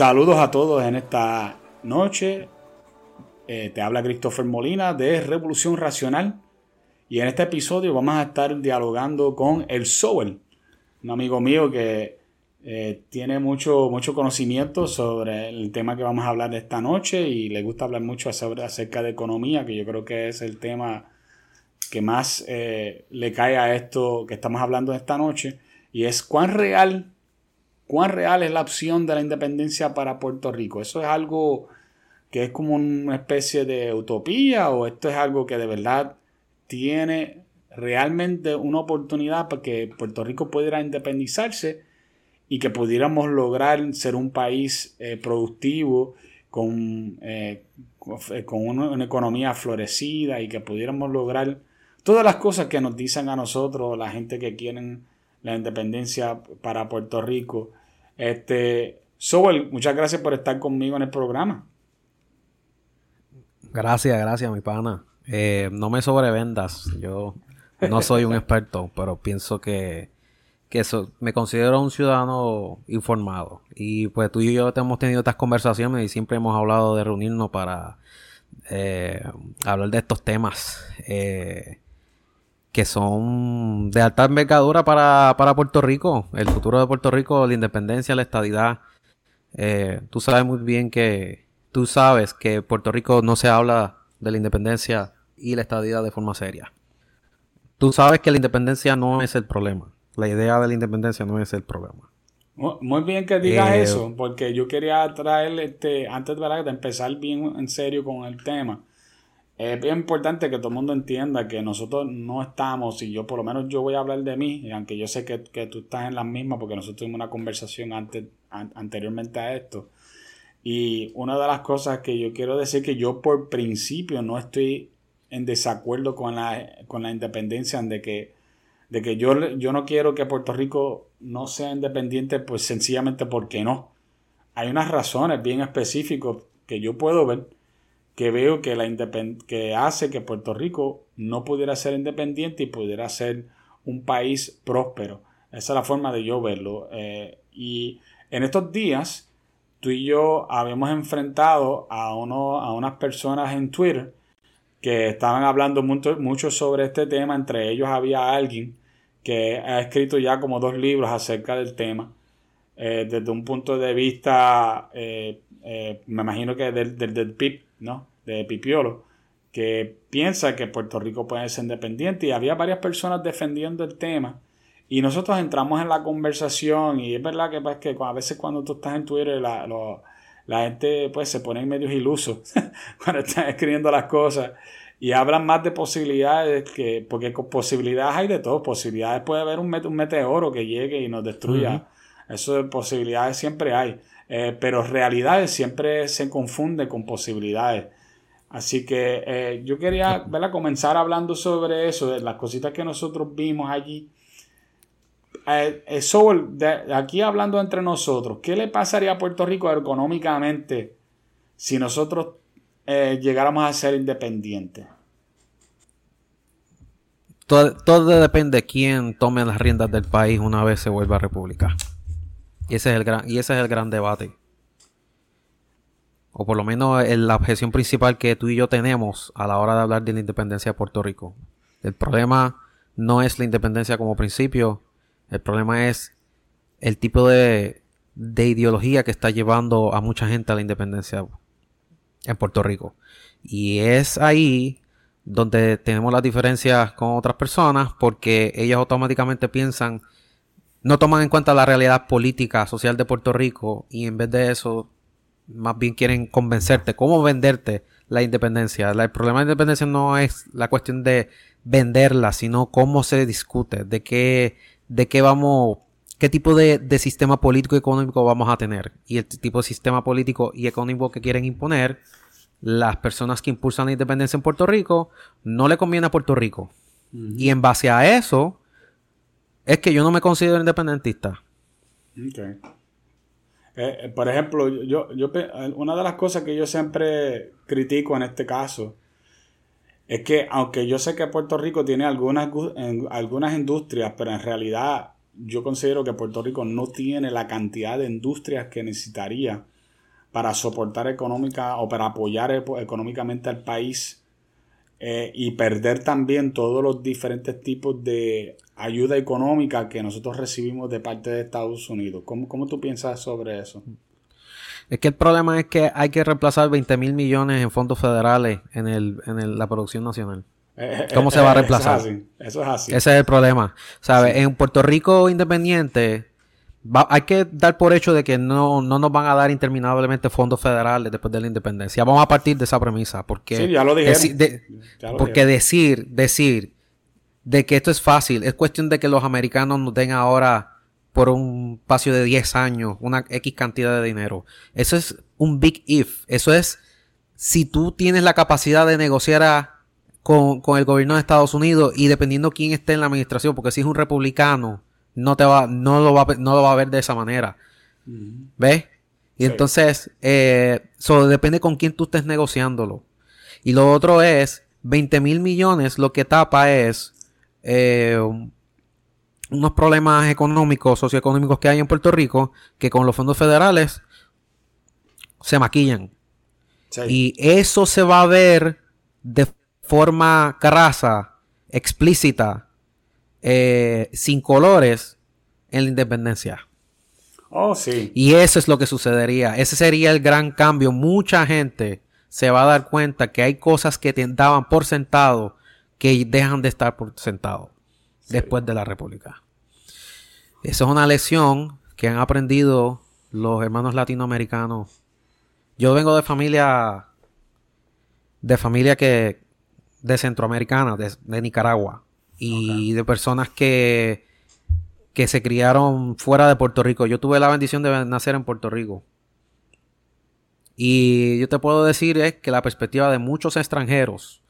Saludos a todos en esta noche. Eh, te habla Christopher Molina de Revolución Racional. Y en este episodio vamos a estar dialogando con el Soul, un amigo mío que eh, tiene mucho, mucho conocimiento sobre el tema que vamos a hablar esta noche y le gusta hablar mucho acerca de economía, que yo creo que es el tema que más eh, le cae a esto que estamos hablando esta noche. Y es cuán real ¿Cuán real es la opción de la independencia para Puerto Rico? ¿Eso es algo que es como una especie de utopía o esto es algo que de verdad tiene realmente una oportunidad para que Puerto Rico pudiera independizarse y que pudiéramos lograr ser un país eh, productivo con, eh, con una, economía florecida y que pudiéramos lograr todas las cosas que nos dicen a nosotros, la gente que quieren la independencia para Puerto Rico. Este, Sobel, muchas gracias por estar conmigo en el programa. Gracias, gracias, mi pana. Eh, no me sobrevendas. Yo no soy un experto, pero pienso que, que me considero un ciudadano informado. Y pues tú y yo hemos tenido estas conversaciones y siempre hemos hablado de reunirnos para eh, hablar de estos temas. Eh, que son de alta envergadura para, Puerto Rico, el futuro de Puerto Rico, la independencia, la estadidad. Eh, tú sabes muy bien que tú sabes que Puerto Rico no se habla de la independencia y la estadidad de forma seria. Tú sabes que la independencia no es el problema. La idea de la independencia no es el problema. Muy bien que digas eh, eso, porque yo quería traer, este, antes de empezar bien en serio con el tema, es bien importante que todo el mundo entienda que nosotros no estamos, y yo por lo menos yo voy a hablar de mí, aunque yo sé que, tú estás en la misma, porque nosotros tuvimos una conversación antes, anteriormente a esto. Y una de las cosas que yo quiero decir que yo por principio no estoy en desacuerdo con la, con la independencia, de que, de que yo, yo no quiero que Puerto Rico no sea independiente, pues sencillamente porque no. Hay unas razones bien específicas que yo puedo ver que veo que, la que hace que Puerto Rico no pudiera ser independiente y pudiera ser un país próspero. Esa es la forma de yo verlo. Eh, y en estos días, tú y yo habíamos enfrentado a, uno, a unas personas en Twitter que estaban hablando mucho, mucho sobre este tema. Entre ellos había alguien que ha escrito ya como dos libros acerca del tema. Eh, desde un punto de vista, eh, me imagino que del, del, del PIB, ¿no? De Pipiolo, que piensa que Puerto Rico puede ser independiente y había varias personas defendiendo el tema. Y nosotros entramos en la conversación y es verdad que, pues, que a veces cuando tú estás en Twitter la, la gente pues se pone en medios ilusos cuando están escribiendo las cosas y hablan más de posibilidades que porque con posibilidades hay de todo posibilidades puede haber un, un meteoro que llegue y nos destruya eso de posibilidades siempre hay eh, pero realidades siempre se confunde con posibilidades Así que eh, yo quería comenzar hablando sobre eso, de las cositas que nosotros vimos allí. Eh, eh aquí hablando entre nosotros, ¿qué le pasaría a Puerto Rico económicamente si nosotros eh, llegáramos a ser independientes? Todo, depende de quién tome las riendas del país una vez se vuelva república. Y ese es el gran, y ese es el gran debate o por lo menos la objeción principal que tú y yo tenemos a la hora de hablar de la independencia de Puerto Rico. El problema no es la independencia como principio, el problema es el tipo de, ideología que está llevando a mucha gente a la independencia en Puerto Rico. Y es ahí donde tenemos las diferencias con otras personas porque ellas automáticamente piensan, no toman en cuenta la realidad política, social de Puerto Rico y en vez de eso más bien quieren convencerte, cómo venderte la independencia. el problema de la independencia no es la cuestión de venderla, sino cómo se discute, de qué, de qué vamos, qué tipo de, de sistema político y económico vamos a tener. Y el tipo de sistema político y económico que quieren imponer las personas que impulsan la independencia en Puerto Rico no le conviene a Puerto Rico. Y en base a eso, es que yo no me considero independentista. Eh, por ejemplo, yo, yo, una de las cosas que yo siempre critico en este caso es que aunque yo sé que Puerto Rico tiene algunas, algunas industrias, pero en realidad yo considero que Puerto Rico no tiene la cantidad de industrias que necesitaría para soportar económica o para apoyar económicamente al país eh, y perder también todos los diferentes tipos de ayuda económica que nosotros recibimos de parte de Estados Unidos. ¿Cómo, cómo tú piensas sobre eso? Es que el problema es que hay que reemplazar 20 mil millones en fondos federales en, el, en la producción nacional. Eh, eh, ¿Cómo se va a reemplazar? Eso es así. Eso es así. Ese es el problema. ¿Sabes? En Puerto Rico independiente hay que dar por hecho de que no, no, nos van a dar interminablemente fondos federales después de la independencia. Vamos a partir de esa premisa. Porque, sí, ya lo porque decir, decir de que esto es fácil, es cuestión de que los americanos nos den ahora por un espacio de 10 años una X cantidad de dinero. Eso es un big if. Eso es si tú tienes la capacidad de negociar con, con el gobierno de Estados Unidos y dependiendo quién esté en la administración, porque si es un republicano no te va, no lo va, no lo va a ver de esa manera. ¿Ves? Y entonces, eh, depende con quién tú estés negociándolo. Y lo otro es, 20 mil millones lo que tapa es eh, unos problemas económicos, socioeconómicos que hay en Puerto Rico, que con los fondos federales se maquillan. Y eso se va a ver de forma carrasa, explícita, eh, sin colores en la independencia. Oh, sí. Y eso es lo que sucedería. Ese sería el gran cambio. Mucha gente se va a dar cuenta que hay cosas que te daban por sentado que dejan de estar por sentado después de la República. Eso es una lección que han aprendido los hermanos latinoamericanos. Yo vengo de familia de familia que de centroamericana, de Nicaragua y de personas que, que se criaron fuera de Puerto Rico. Yo tuve la bendición de nacer en Puerto Rico. Y yo te puedo decir es que la perspectiva de muchos extranjeros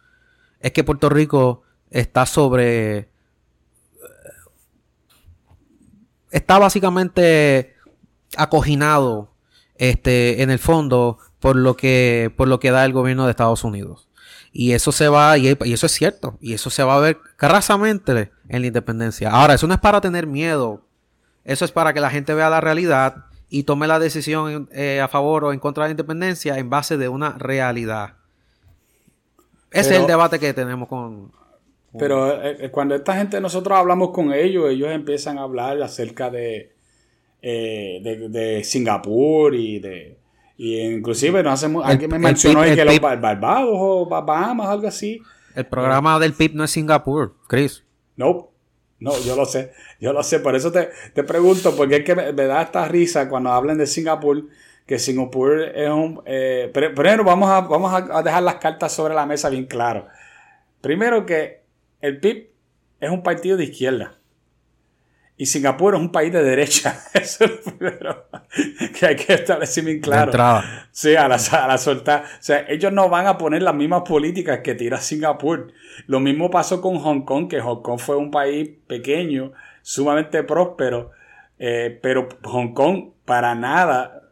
es que Puerto Rico está sobre... Está básicamente acoginado este, en el fondo por lo que, por lo que da el gobierno de Estados Unidos. Y eso se va, y, eso es cierto, y eso se va a ver carrazamente en la independencia. Ahora, eso no es para tener miedo, eso es para que la gente vea la realidad y tome la decisión eh, a favor o en contra de la independencia en base de una realidad. Ese es el debate que tenemos con... Pero eh, eh, cuando esta gente, nosotros hablamos con ellos, ellos empiezan a hablar acerca de, de Singapur y de y inclusive no hacemos, alguien me mencionó que los Barbados o Bahamas, algo así. El programa del PIB no es Singapur, Chris. No, no, yo lo sé, yo lo sé, por eso te, pregunto, porque es que me, da esta risa cuando hablan de Singapur, que Singapur es un... Eh, primero vamos, a, vamos a dejar las cartas sobre la mesa bien claro. Primero que el PIB es un partido de izquierda. Y Singapur es un país de derecha. Eso es lo primero que hay que establecer bien claro. Sí, a la, a la soltar. O sea, ellos no van a poner las mismas políticas que tira Singapur. Lo mismo pasó con Hong Kong, que Hong Kong fue un país pequeño, sumamente próspero, eh, pero Hong Kong para nada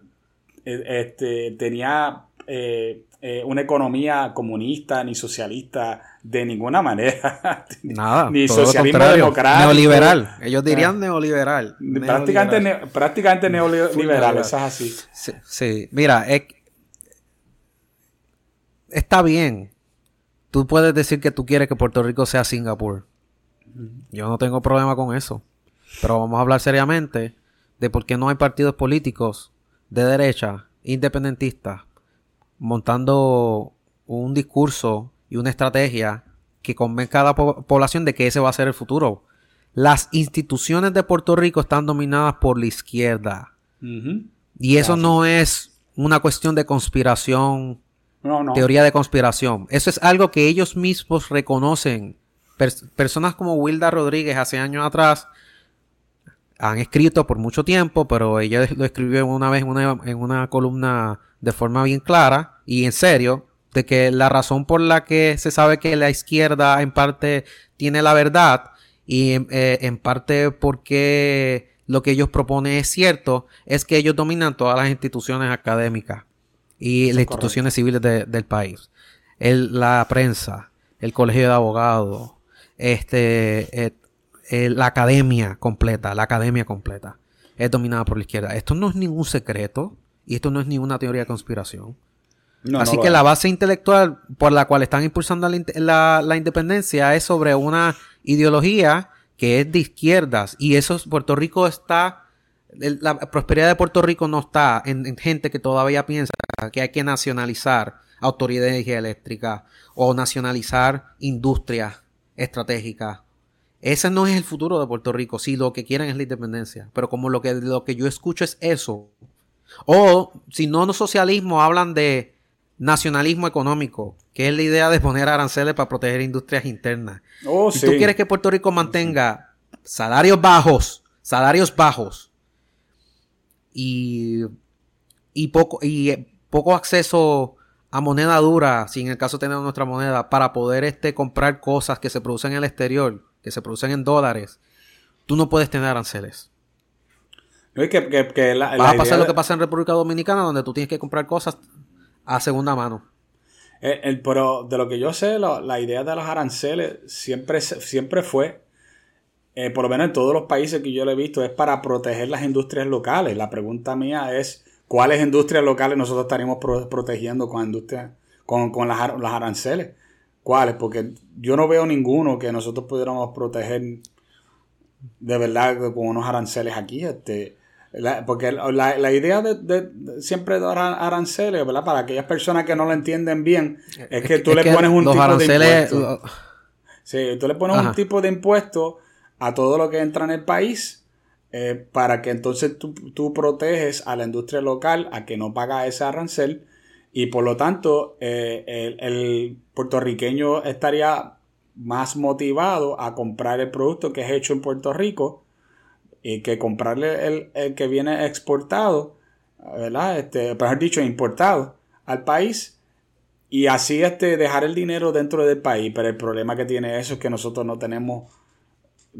eh, este, tenía eh, una economía comunista ni socialista de ninguna manera. Nada. Ni socialismo democrático. Neoliberal. Ellos dirían ah. neoliberal. Prácticamente, prácticamente neoliberal. Eso es así. Sí, mira, está bien. Tú puedes decir que tú quieres que Puerto Rico sea Singapur. Yo no tengo problema con eso. Pero vamos a hablar seriamente de por qué no hay partidos políticos de derecha, independentistas, montando un discurso y una estrategia que convenza a la población de que ese va a ser el futuro. Las instituciones de Puerto Rico están dominadas por la izquierda. Y eso no es una cuestión de conspiración, teoría de conspiración. Eso es algo que ellos mismos reconocen. personas como Wilda Rodríguez hace años atrás han escrito por mucho tiempo, pero ella lo escribió una vez en una columna de forma bien clara y en serio, de que la razón por la que se sabe que la izquierda en parte tiene la verdad y eh, en parte porque lo que ellos proponen es cierto, es que ellos dominan todas las instituciones académicas y las instituciones civiles del país. El, la prensa, el colegio de abogados, este, la academia completa, la academia completa es dominada por la izquierda. Esto no es ningún secreto. Y esto no es ninguna teoría de conspiración. Así que la base intelectual por la cual están impulsando la, independencia es sobre una ideología que es de izquierdas. Y eso, Puerto Rico está, la prosperidad de Puerto Rico no está en, gente que todavía piensa que hay que nacionalizar autoridad de energía eléctrica o nacionalizar industrias estratégicas. Ese no es el futuro de Puerto Rico. Si lo que quieren es la independencia. Pero como lo que, lo que yo escucho es eso. O si no, no socialismo, hablan de nacionalismo económico, que es la idea de poner aranceles para proteger industrias internas. Oh, si tú quieres que Puerto Rico mantenga salarios bajos, salarios bajos y, y, poco, y eh, poco acceso a moneda dura, si en el caso tenemos nuestra moneda, para poder este, comprar cosas que se producen en el exterior, que se producen en dólares, tú no puedes tener aranceles. No, que, que, Va a pasar lo que pasa en República Dominicana, donde tú tienes que comprar cosas a segunda mano. Eh, pero de lo que yo sé, la idea de los aranceles siempre, siempre fue, eh, por lo menos en todos los países que yo le he visto, es para proteger las industrias locales. La pregunta mía es, ¿cuáles industrias locales nosotros estaríamos protegiendo con, industria, con, con las, aranceles? ¿Cuáles? Porque yo no veo ninguno que nosotros pudiéramos proteger de verdad con unos aranceles aquí. Este, porque la, idea de, siempre dar aranceles, ¿verdad? Para aquellas personas que no lo entienden bien, es que tú le pones un tipo de impuesto. Sí, tú le pones un tipo de impuesto a todo lo que entra en el país eh, para que entonces tú, proteges a la industria local a que no paga ese arancel y por lo tanto eh, el, el puertorriqueño estaría más motivado a comprar el producto que es hecho en Puerto Rico y que comprarle el, que viene exportado, ¿verdad? Este, mejor dicho, importado al país y así este, dejar el dinero dentro del país. Pero el problema que tiene eso es que nosotros no tenemos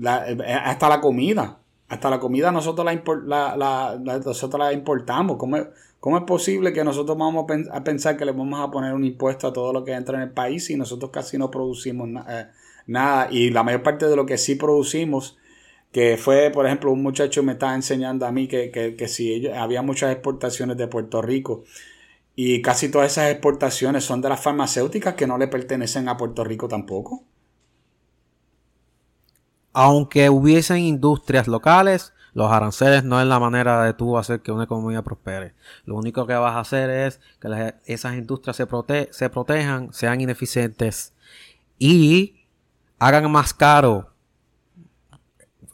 hasta la comida. Hasta la comida nosotros la, la, nosotros la importamos. ¿Cómo, ¿Cómo, es posible que nosotros vamos a pensar que le vamos a poner un impuesto a todo lo que entra en el país si nosotros casi no producimos eh, nada? Y la mayor parte de lo que sí producimos que fue, por ejemplo, un muchacho me estaba enseñando a mí que, que, si había muchas exportaciones de Puerto Rico y casi todas esas exportaciones son de las farmacéuticas que no le pertenecen a Puerto Rico tampoco. Aunque hubiesen industrias locales, los aranceles no es la manera de tú hacer que una economía prospere. Lo único que vas a hacer es que esas industrias se, se protejan, sean ineficientes y hagan más caro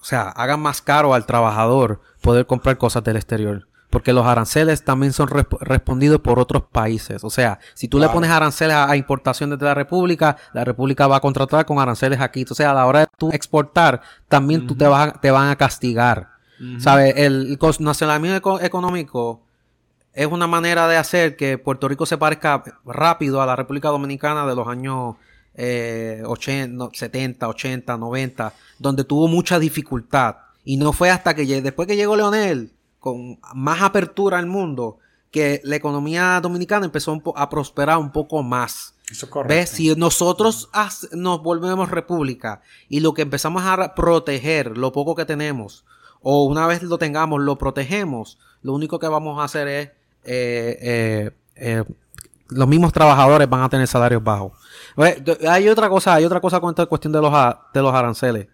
o sea, hagan más caro al trabajador poder comprar cosas del exterior. Porque los aranceles también son respondidos por otros países. O sea, si tú le pones aranceles a, importaciones de la República, la República va a contratar con aranceles aquí. O sea, a la hora de tú exportar, también tú te, vas te van a castigar. ¿Sabes? El nacionalismo económico es una manera de hacer que Puerto Rico se parezca rápido a la República Dominicana de los años 80, 70, 80, 90, donde tuvo mucha dificultad. Y no fue hasta que después que llegó Leonel, con más apertura al mundo, que la economía dominicana empezó a prosperar un poco más. Eso ¿Ves? Si nosotros nos volvemos república y lo que empezamos a proteger, lo poco que tenemos, o una vez lo tengamos, lo protegemos, lo único que vamos a hacer es eh, eh, eh, los mismos trabajadores van a tener salarios bajos. Hay otra cosa, hay otra cosa con esta cuestión de los, de los aranceles.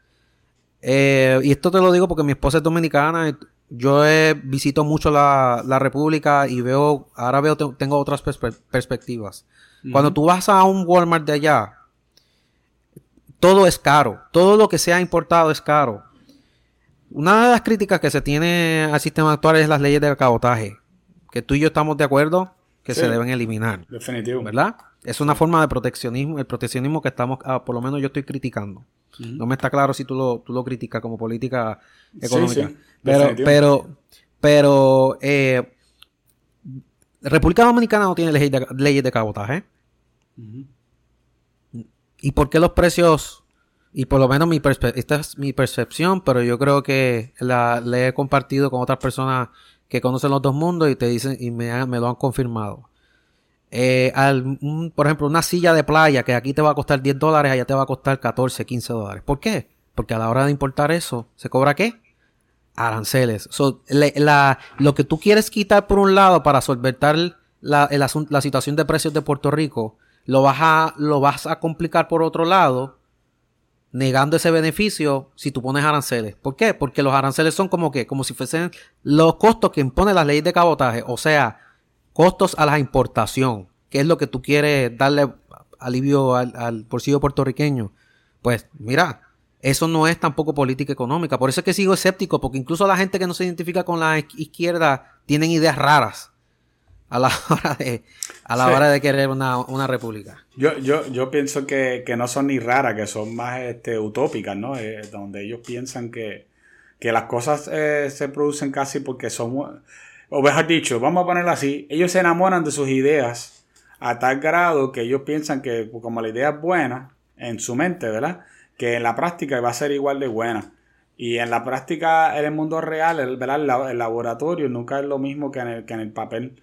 Eh, y esto te lo digo porque mi esposa es dominicana. Yo visito mucho la, República y veo, ahora veo, tengo otras perspectivas. Cuando tú vas a un Walmart de allá, todo es caro. Todo lo que sea importado es caro. Una de las críticas que se tiene al sistema actual es las leyes del cabotaje. Que tú y yo estamos de acuerdo que se deben eliminar. Definitivo. ¿Verdad? Es una forma de proteccionismo, el proteccionismo que estamos, ah, por lo menos yo estoy criticando. No me está claro si tú lo, tú lo criticas como política económica. pero, pero, pero, eh, República Dominicana no tiene leyes de, leyes de cabotaje. ¿Y por qué los precios? Y por lo menos mi esta es mi percepción, pero yo creo que la, la he compartido con otras personas que conocen los dos mundos y te dicen y me, lo han confirmado. Eh, por ejemplo, una silla de playa que aquí te va a costar 10 dólares, allá te va a costar 14, 15 dólares. ¿Por qué? Porque a la hora de importar eso, ¿se cobra qué? aranceles. lo que tú quieres quitar por un lado para solventar la, la situación de precios de Puerto Rico, lo vas, a, lo vas a complicar por otro lado, negando ese beneficio si tú pones aranceles. ¿Por qué? Porque los aranceles son como que, como si fuesen los costos que impone la ley de cabotaje, o sea, costos a la importación, que es lo que tú quieres darle alivio al, al bolsillo puertorriqueño. Pues mira, eso no es tampoco política económica. Por eso es que sigo escéptico, porque incluso la gente que no se identifica con la izquierda tienen ideas raras a la hora de, a la hora de querer una, república. Yo, yo, yo pienso que, no son ni raras, que son más este, utópicas, ¿no? Eh, donde ellos piensan que, las cosas eh, se producen casi porque son, o mejor dicho, vamos a ponerlo así, ellos se enamoran de sus ideas a tal grado que ellos piensan que como la idea es buena en su mente, ¿verdad? Que en la práctica va a ser igual de buena. Y en la práctica, en el mundo real, el, ¿verdad? el laboratorio nunca es lo mismo que en el, que en el papel.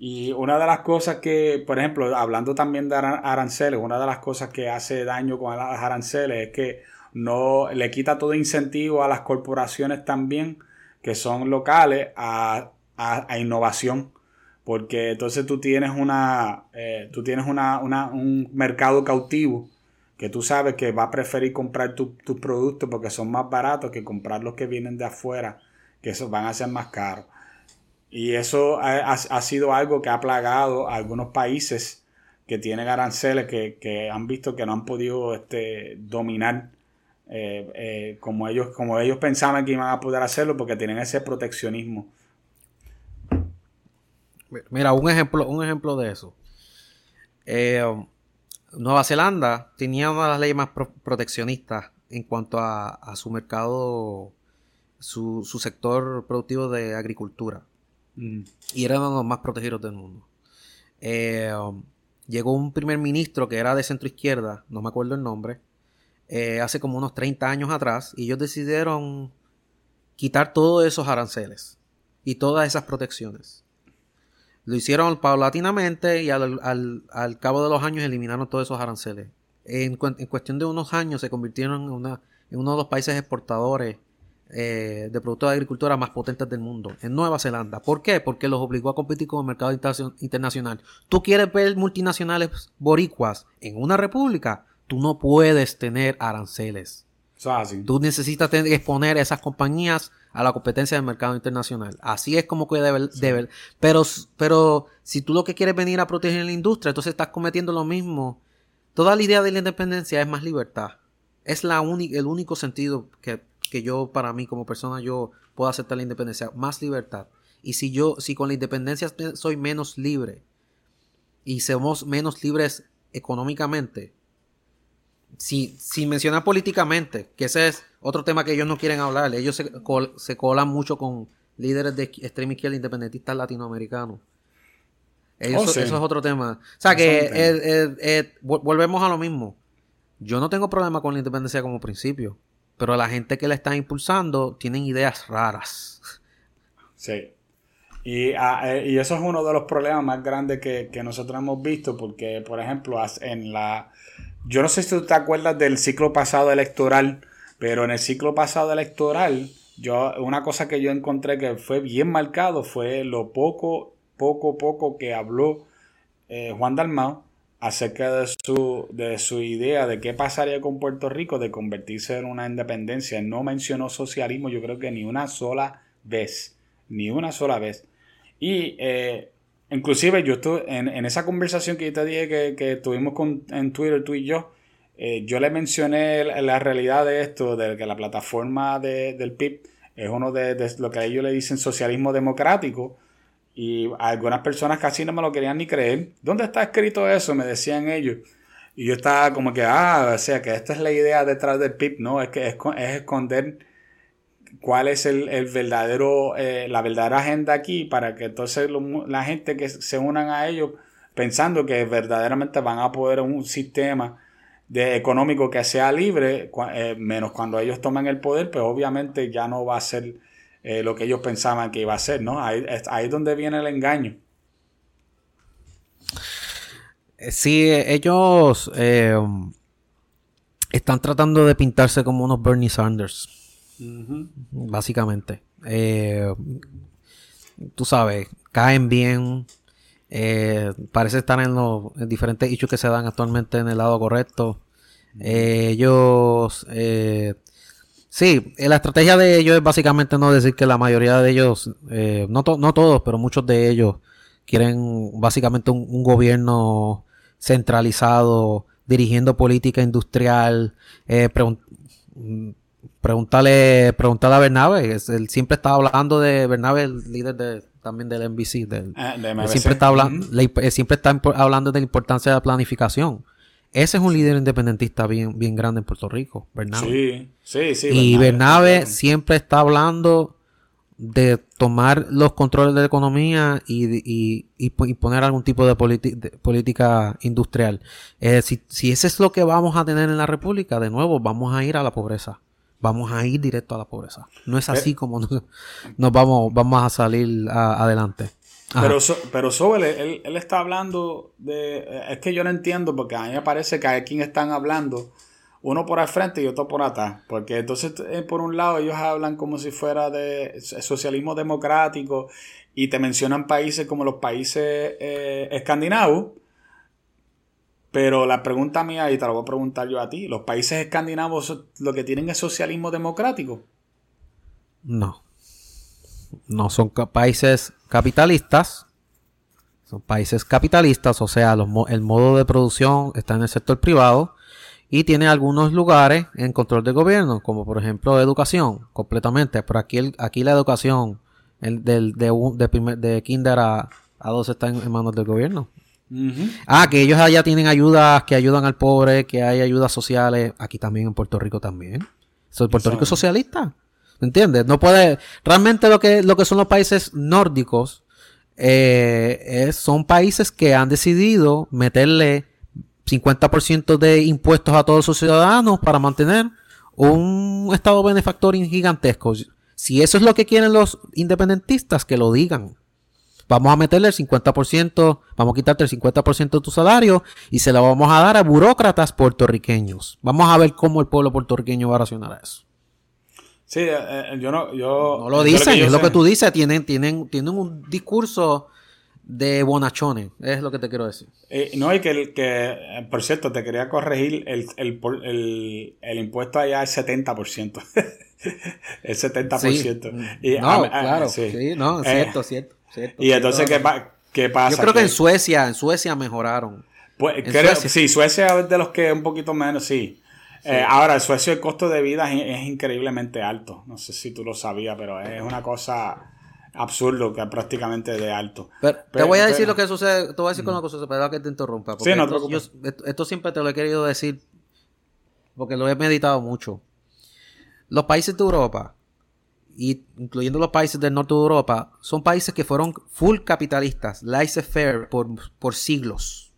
Y una de las cosas que, por ejemplo, hablando también de aranceles, una de las cosas que hace daño con las aranceles es que no le quita todo incentivo a las corporaciones también que son locales a, innovación. Porque entonces tú tienes una, eh, tú tienes una, un mercado cautivo que tú sabes que va a preferir comprar tus productos porque son más baratos que comprar los que vienen de afuera, que esos van a ser más caros. Y eso ha, sido algo que ha plagado a algunos países que tienen aranceles que, han visto que no han podido este, dominar eh, eh, como, ellos, como ellos pensaban que iban a poder hacerlo porque tienen ese proteccionismo. Mira, un ejemplo, un ejemplo de eso. Eh, Nueva Zelanda tenía una de las leyes más proteccionistas en cuanto a, su mercado, su, su sector productivo de agricultura. Y era uno de los más protegidos del mundo. Eh, um, llegó un primer ministro que era de centro izquierda, no me acuerdo el nombre, eh, hace como unos 30 años atrás, y ellos decidieron quitar todos esos aranceles y todas esas protecciones. Lo hicieron paulatinamente y al, cabo de los años eliminaron todos esos aranceles. En, cuestión de unos años se convirtieron en uno de los países exportadores eh, de productos de agricultura más potentes del mundo, en Nueva Zelanda. ¿Por qué? Porque los obligó a competir con el mercado internacional. Tú quieres ver multinacionales boricuas en una república, tú no puedes tener aranceles. Tú necesitas exponer a esas compañías a la competencia del mercado internacional. Así es como que debe, debe. Pero, pero si tú lo que quieres venir a proteger la industria, entonces estás cometiendo lo mismo. Toda la idea de la independencia es más libertad. Es la el único sentido que que yo para mí como persona yo puedo aceptar la independencia, más libertad. Y si yo, si con la independencia soy menos libre y somos menos libres económicamente, si, sin mencionar políticamente, que ese es otro tema que ellos no quieren hablar, ellos se, se colan mucho con líderes de extrema izquierda independentistas latinoamericanos. Oh, eso, es otro tema. O sea que volvemos a lo mismo. Yo no tengo problema con la independencia como principio. Pero la gente que la está impulsando tienen ideas raras. Sí. Y, ah, eh, y, eso es uno de los problemas más grandes que, nosotros hemos visto, porque, por ejemplo, en la... Yo no sé si tú te acuerdas del ciclo pasado electoral, pero en el ciclo pasado electoral, yo, una cosa que yo encontré que fue bien marcado fue lo poco, poco, poco que habló eh, Juan Dalmau acerca de su, de su idea de qué pasaría con Puerto Rico de convertirse en una independencia. No mencionó socialismo, yo creo que ni una sola vez, ni una sola vez. Y eh, inclusive yo estuve en, esa conversación que yo te dije que, tuvimos con, en Twitter tú y yo, eh, yo le mencioné la realidad de esto, de que la plataforma del PIB es uno de, de lo que ellos le dicen socialismo democrático, y algunas personas casi no me lo querían ni creer. ¿Dónde está escrito eso? Me decían ellos. Y yo estaba como que, ah, o sea, que esta es la idea detrás del PIB, ¿no? Es que es, esconder cuál es el, verdadero, eh, la verdadera agenda aquí para que entonces la gente que se unan a ellos pensando que verdaderamente van a poder un sistema de económico que sea libre, eh, menos cuando ellos toman el poder, pues obviamente ya no va a ser eh, lo que ellos pensaban que iba a ser, ¿no? Ahí, es donde viene el engaño. Eh, sí, ellos eh, están tratando de pintarse como unos Bernie Sanders. Básicamente. Eh, tú sabes, caen bien. Eh, parece estar en los diferentes hechos que se dan actualmente en el lado correcto. Eh, ellos, eh, sí, la estrategia de ellos es básicamente no decir que la mayoría de ellos, no, no todos, pero muchos de ellos quieren básicamente un, gobierno centralizado, dirigiendo política industrial. Eh, pregúntale, a Bernabe, él siempre está hablando de Bernabe, el líder de, también del NBC. Del, ah, siempre, está hablando, siempre está hablando de la importancia de la planificación. Ese es un líder independentista bien, bien grande en Puerto Rico, Bernabe. Sí, sí, sí. Y Bernabe siempre está hablando de tomar los controles de la economía y, y, poner algún tipo de, política industrial. Eh, si, si ese es lo que vamos a tener en la República, de nuevo, vamos a ir a la pobreza. Vamos a ir directo a la pobreza. No es así eh. como nos, vamos, vamos a salir adelante. Pero, pero sobre él, está hablando de... Eh, es que yo no entiendo porque a mí me parece que a quien están hablando uno por al frente y otro por atrás. Porque entonces, eh, por un lado, ellos hablan como si fuera de socialismo democrático y te mencionan países como los países eh, escandinavos. Pero la pregunta mía, y te la voy a preguntar yo a ti, ¿los países escandinavos lo que tienen es socialismo democrático? No. No son países capitalistas. Son países capitalistas, o sea, el modo de producción está en el sector privado y tiene algunos lugares en control del gobierno, como por ejemplo educación, completamente. Pero aquí, aquí la educación el, del, de, de, de kinder a, a dos está en, manos del gobierno. Ah, que ellos allá tienen ayudas que ayudan al pobre, que hay ayudas sociales. Aquí también en Puerto Rico también. Puerto Rico es socialista. ¿Entiendes? No puede. Realmente lo que, lo que son los países nórdicos eh, son países que han decidido meterle 50% de impuestos a todos sus ciudadanos para mantener un estado benefactor gigantesco. Si eso es lo que quieren los independentistas, que lo digan. Vamos a meterle el 50%, vamos a quitarte el 50% de tu salario y se lo vamos a dar a burócratas puertorriqueños. Vamos a ver cómo el pueblo puertorriqueño va a reaccionar a eso. Sí, eh, eh, yo no, yo... No lo dicen, es lo que tú dices, tienen, tienen, tienen un discurso de bonachones, es lo que te quiero decir. Eh, no, y que, que, por cierto, te quería corregir, el, el, impuesto allá es 70%. el 70%. Y, no, claro, sí. no, eh, cierto, cierto, cierto. Y entonces, ¿qué, ¿qué, pasa? Yo creo que, en Suecia, en Suecia mejoraron. Pues, creo, Suecia. Sí, Suecia es de los que un poquito menos, sí. Eh, ahora, en Suecia el costo de vida es, es increíblemente alto. No sé si tú lo sabías, pero es una cosa absurdo, que es prácticamente de alto. Pero, te voy a decir lo que sucede, te voy a decir con una cosa, pero que te interrumpa. sí, no esto, siempre te lo he querido decir porque lo he meditado mucho. Los países de Europa, y incluyendo los países del norte de Europa, son países que fueron full capitalistas, laissez-faire por, por siglos.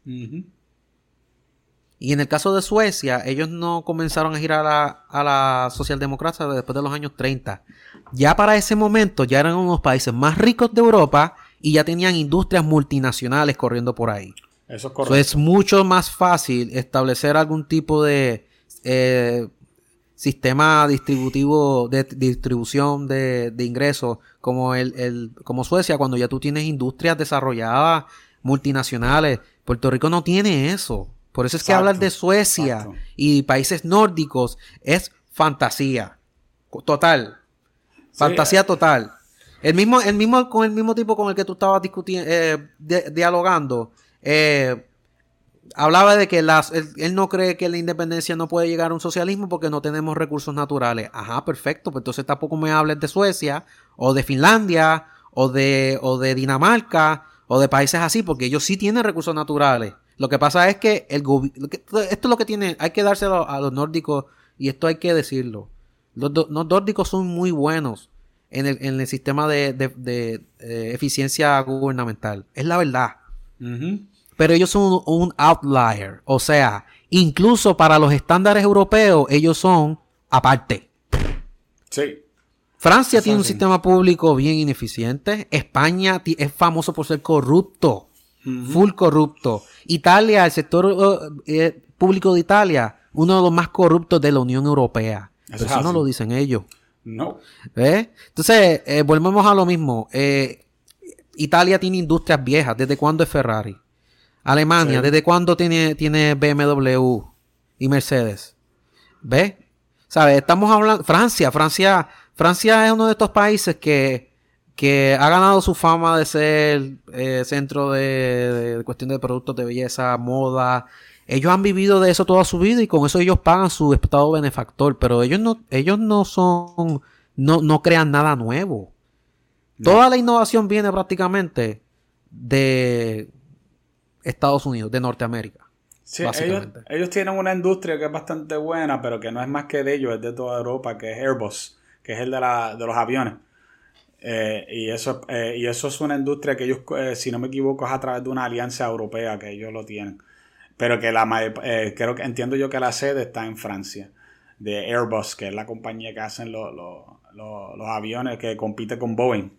Y en el caso de Suecia, ellos no comenzaron a girar a la, a la socialdemocracia después de los años 30. Ya para ese momento ya eran unos países más ricos de Europa y ya tenían industrias multinacionales corriendo por ahí. Eso es correcto. es mucho más fácil establecer algún tipo de eh, sistema distributivo de distribución de, ingresos como el, como Suecia cuando ya tú tienes industrias desarrolladas multinacionales. Puerto Rico no tiene eso. Por eso es que hablar de Suecia y países nórdicos es fantasía. Total. Fantasía total. El mismo, el mismo, con el mismo tipo con el que tú estabas discutiendo, eh, dialogando, eh, hablaba de que las, él, no cree que la independencia no puede llegar a un socialismo porque no tenemos recursos naturales. Ajá, perfecto. Pues entonces tampoco me hables de Suecia, o de Finlandia, o de, o de Dinamarca, o de países así, porque ellos sí tienen recursos naturales. Lo que pasa es que el esto es lo que tiene, hay que dárselo a los nórdicos y esto hay que decirlo. Los, nórdicos son muy buenos en el, sistema de, eh, eficiencia gubernamental. Es la verdad. Pero ellos son un, outlier. O sea, incluso para los estándares europeos, ellos son aparte. Sí. Francia tiene un sistema público bien ineficiente. España es famoso por ser corrupto. Full corrupto. Italia, el sector eh, eh, público de Italia, uno de los más corruptos de la Unión Europea. eso no lo dicen ellos. No. ¿Ves? Entonces, eh, volvemos a lo mismo. Eh, Italia tiene industrias viejas. ¿Desde cuándo es Ferrari? Alemania, ¿desde cuándo tiene, tiene BMW y Mercedes? ¿Ves? ¿Sabes? Estamos hablando. Francia, Francia, Francia es uno de estos países que, que ha ganado su fama de ser eh, centro de, de, cuestión de productos de belleza, moda. Ellos han vivido de eso toda su vida y con eso ellos pagan su estado benefactor. Pero ellos no, ellos no son, no, no crean nada nuevo. Toda la innovación viene prácticamente de Estados Unidos, de Norteamérica. Sí, ellos, ellos, tienen una industria que es bastante buena, pero que no es más que de ellos, es de toda Europa, que es Airbus, que es el de, la, de los aviones. Eh, y, eso, eh, y eso es una industria que ellos, eh, si no me equivoco, es a través de una alianza europea que ellos lo tienen. Pero que la creo que entiendo yo que la sede está en Francia, de Airbus, que es la compañía que hacen los, los aviones que compite con Boeing.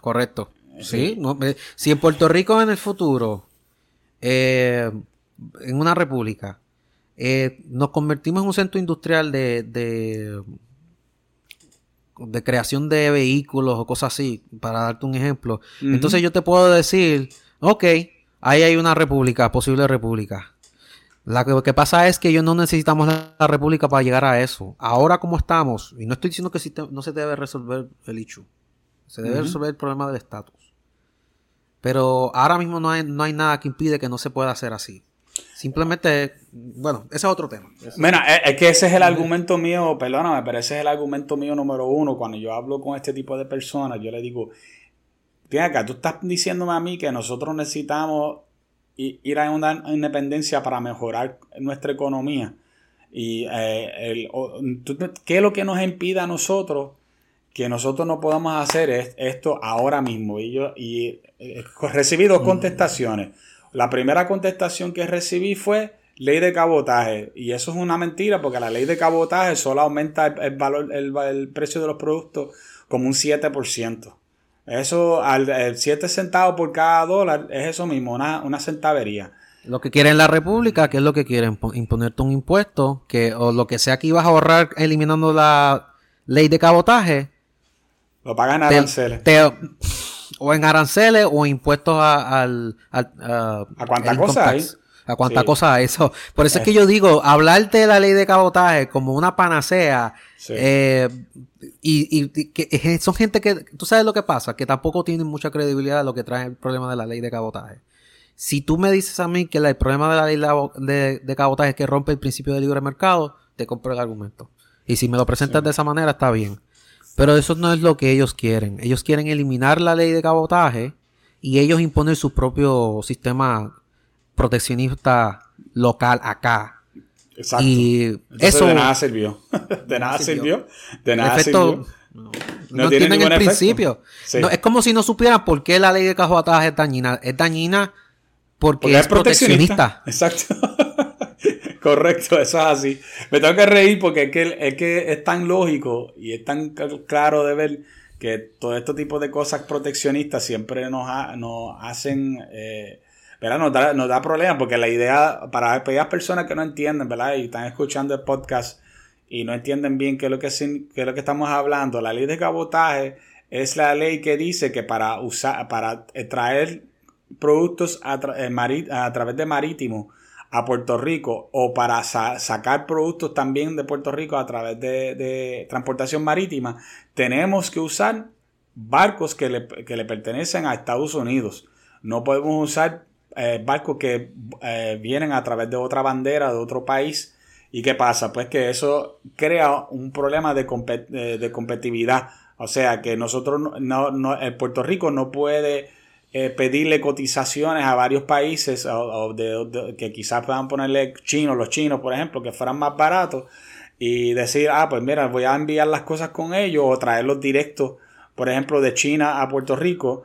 Correcto. Sí, si en Puerto Rico en el futuro, eh, en una república, eh, nos convertimos en un centro industrial de, de, creación de vehículos o cosas así, para darte un ejemplo. Entonces yo te puedo decir, ok, ahí hay una república, posible república. Lo que, pasa es que yo no necesitamos la, república para llegar a eso. Ahora como estamos, y no estoy diciendo que no se debe resolver el hecho. Se debe resolver el problema del estatus. Pero ahora mismo no hay, no hay nada que impide que no se pueda hacer así. Simplemente, bueno, ese es otro tema. Mira, es, que ese es el argumento mío, perdóname, pero ese es el argumento mío número uno. Cuando yo hablo con este tipo de personas, yo le digo, fíjate acá, tú estás diciéndome a mí que nosotros necesitamos ir a una independencia para mejorar nuestra economía. Y eh, ¿qué es lo que nos impide a nosotros que nosotros no podamos hacer es esto ahora mismo. Y yo y, eh, recibí dos contestaciones. La primera contestación que recibí fue ley de cabotaje. Y eso es una mentira porque la ley de cabotaje solo aumenta el, valor, el, precio de los productos como un 7%. Eso, al 7 centavos por cada dólar, es eso mismo, una, una centavería. Lo que quieren la República, ¿qué es lo que quieren? Imponerte un impuesto, que, o lo que sea que ibas a ahorrar eliminando la ley de cabotaje, lo pagan aranceles. O en aranceles o impuestos a, al, a, a cuánta cosa hay. A cuánta cosa hay. Eso. Por eso es que yo digo, hablarte de la ley de cabotaje como una panacea, eh, y, y, que son gente que, tú sabes lo que pasa, que tampoco tienen mucha credibilidad de lo que trae el problema de la ley de cabotaje. Si tú me dices a mí que el problema de la ley de, de, cabotaje es que rompe el principio del libre mercado, te compro el argumento. Y si me lo presentas de esa manera, está bien. Pero eso no es lo que ellos quieren. Ellos quieren eliminar la ley de cabotaje y ellos imponer su propio sistema proteccionista local acá. Exacto. Y eso de nada sirvió. de nada sirvió. De nada sirvió. No, tienen el principio. es como si no supieran por qué la ley de cabotaje es dañina. Es dañina porque, es, proteccionista. Exacto. Correcto, eso es así. Me tengo que reír porque es que, es que es tan lógico y es tan claro de ver que todo este tipo de cosas proteccionistas siempre nos, nos hacen, eh. Nos da, nos da problemas porque la idea, para aquellas personas que no entienden, ¿verdad? Y están escuchando el podcast y no entienden bien qué es lo que, qué es lo que estamos hablando, la ley de cabotaje es la ley que dice que para usar, para traer productos a, eh, a través de marítimo a Puerto Rico o para sacar productos también de Puerto Rico a través de, transportación marítima, tenemos que usar barcos que le, pertenecen a Estados Unidos. No podemos usar eh, barcos que eh, vienen a través de otra bandera, de otro país. ¿Y qué pasa? Pues que eso crea un problema de, de competitividad. O sea que nosotros, no, no, Puerto Rico no puede eh, pedirle cotizaciones a varios países que quizás puedan ponerle chinos, los chinos, por ejemplo, que fueran más baratos y decir, ah, pues mira, voy a enviar las cosas con ellos o traerlos directos, por ejemplo, de China a Puerto Rico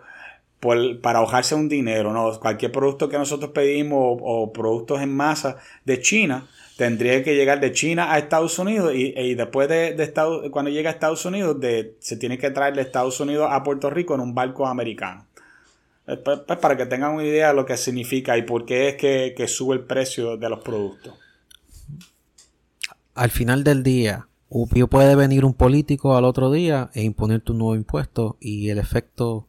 para ahogarse un dinero, ¿no? Cualquier producto que nosotros pedimos o, productos en masa de China tendría que llegar de China a Estados Unidos y, después de, de Estados, cuando llega a Estados Unidos se tiene que traer de Estados Unidos a Puerto Rico en un barco americano. Eh, pues, pues, para que tengan una idea de lo que significa y por qué es que, sube el precio de los productos. Al final del día, puede venir un político al otro día e imponerte un nuevo impuesto y el efecto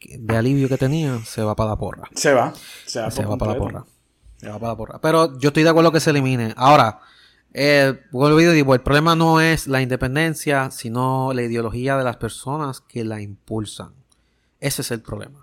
de alivio que tenía se va para la porra. Se va, se va, para la porra. Se va para la porra. Pero yo estoy de acuerdo que se elimine. Ahora, eh, vuelvo y digo, el problema no es la independencia, sino la ideología de las personas que la impulsan. Ese es el problema.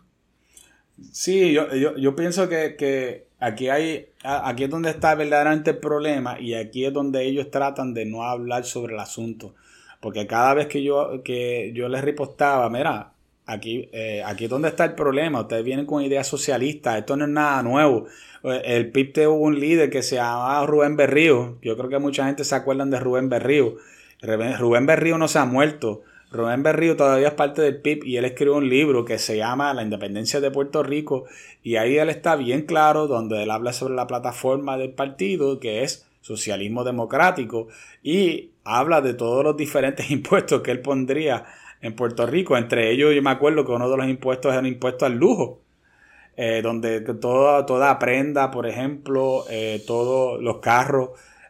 Sí, yo, yo, pienso que, aquí hay, aquí es donde está verdaderamente el problema y aquí es donde ellos tratan de no hablar sobre el asunto. Porque cada vez que yo, que yo les ripostaba, mira, aquí, eh, aquí es donde está el problema, ustedes vienen con ideas socialistas, esto no es nada nuevo. Eh, el PIB tuvo un líder que se llamaba Rubén Berrío, yo creo que mucha gente se acuerdan de Rubén Berrío. Rubén Berrío no se ha muerto. Rubén Berrío todavía es parte del PIB y él escribió un libro que se llama La independencia de Puerto Rico y ahí él está bien claro donde él habla sobre la plataforma del partido que es socialismo democrático y habla de todos los diferentes impuestos que él pondría en Puerto Rico. Entre ellos yo me acuerdo que uno de los impuestos era un impuesto al lujo. Eh, donde toda, toda prenda, por ejemplo, eh, todos los carros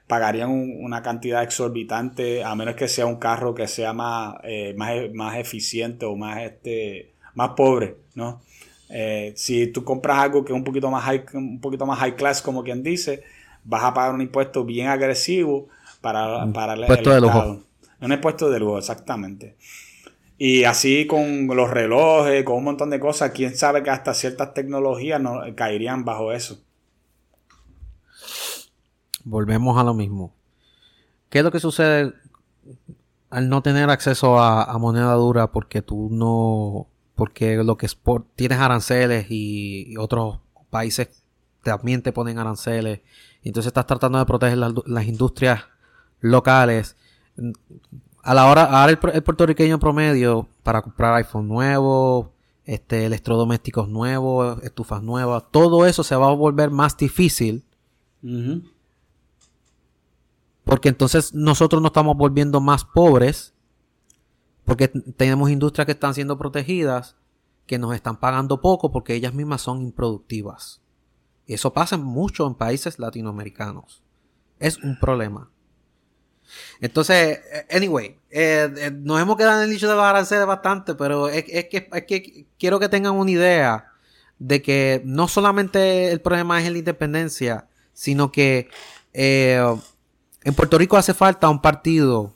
pagarían una cantidad exorbitante, a menos que sea un carro que sea más, eh, más, más, eficiente o más, este, más pobre, ¿no? Eh, si tú compras algo que es un poquito más high, un poquito más high class, como quien dice, vas a pagar un impuesto bien agresivo para, para el, impuesto de lujo. Un impuesto de lujo, exactamente. Y así con los relojes, con un montón de cosas, quién sabe que hasta ciertas tecnologías no, caerían bajo eso volvemos a lo mismo. ¿Qué es lo que sucede al no tener acceso a, moneda dura porque tú no, porque lo que es por, tienes aranceles y, otros países también te ponen aranceles, entonces estás tratando de proteger las, industrias locales. A la hora, ahora el, el, puertorriqueño promedio para comprar iPhone nuevo, este, electrodomésticos nuevos, estufas nuevas, todo eso se va a volver más difícil. Porque entonces nosotros nos estamos volviendo más pobres. Porque tenemos industrias que están siendo protegidas, que nos están pagando poco porque ellas mismas son improductivas. Eso pasa mucho en países latinoamericanos. Es un problema. Entonces, eh, anyway, eh, eh, nos hemos quedado en el dicho de los aranceles bastante, pero es, que, es, que, quiero que tengan una idea de que no solamente el problema es la independencia, sino que en Puerto Rico hace falta un partido,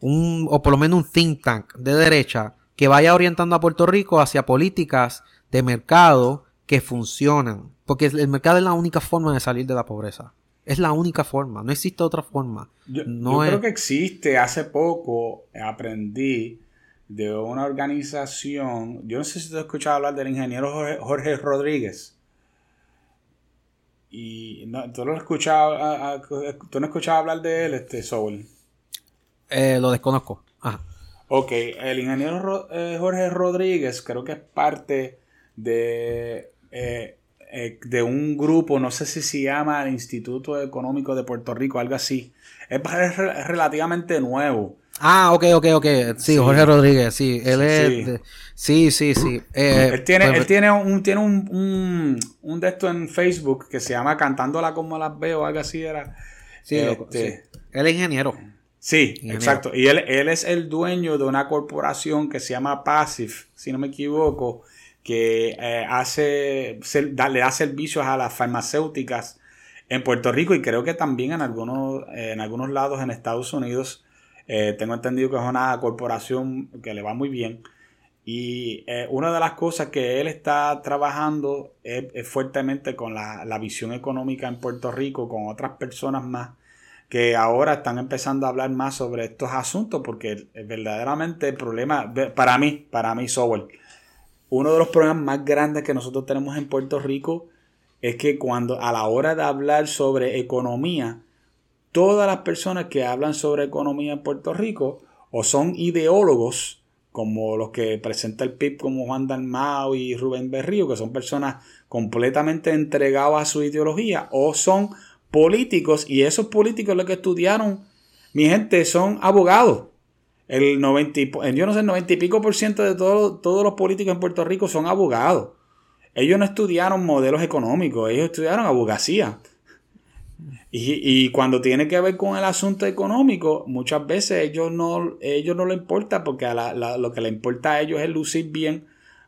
un, o por lo menos un think tank de derecha que vaya orientando a Puerto Rico hacia políticas de mercado que funcionan. Porque el mercado es la única forma de salir de la pobreza. Es la única forma, no existe otra forma. Yo, creo que existe. Hace poco aprendí de una organización, yo no sé si te has escuchado hablar del ingeniero Jorge Rodríguez. Y no, ¿tú, no escuchado, ¿tú no escuchabas hablar de él, este Soul? Eh, lo desconozco. Ok, el ingeniero eh, Jorge Rodríguez creo que es parte de, eh, de un grupo, no sé si se llama el Instituto Económico de Puerto Rico, algo así. Es, relativamente nuevo. Ah, ok, ok, ok. Sí, Jorge Rodríguez, sí. Él es... Sí, sí, sí. Eh, él tiene, pues, él tiene, un, tiene un, un, de esto en Facebook que se llama Cantándola como las veo, algo así era. Sí, este, Él es ingeniero. Sí, exacto. Y él, él es el dueño de una corporación que se llama Passive, si no me equivoco, que eh, hace, le da servicios a las farmacéuticas en Puerto Rico y creo que también en algunos, en algunos lados en Estados Unidos. Eh, tengo entendido que es una corporación que le va muy bien. Y eh, una de las cosas que él está trabajando es, fuertemente con la, visión económica en Puerto Rico, con otras personas más que ahora están empezando a hablar más sobre estos asuntos, porque verdaderamente el problema, para mí, para mí, Software, uno de los problemas más grandes que nosotros tenemos en Puerto Rico es que cuando a la hora de hablar sobre economía, todas las personas que hablan sobre economía en Puerto Rico o son ideólogos, como los que presenta el PIB como Juan Dalmao y Rubén Berrío, que son personas completamente entregadas a su ideología, o son políticos, y esos políticos los que estudiaron, mi gente, son abogados. El 90, yo no sé, el 90 y pico por ciento de todos los políticos en Puerto Rico son abogados. Ellos no estudiaron modelos económicos, ellos estudiaron abogacía. Y, cuando tiene que ver con el asunto económico, muchas veces ellos no, ellos no le importa porque lo que le importa a ellos es lucir bien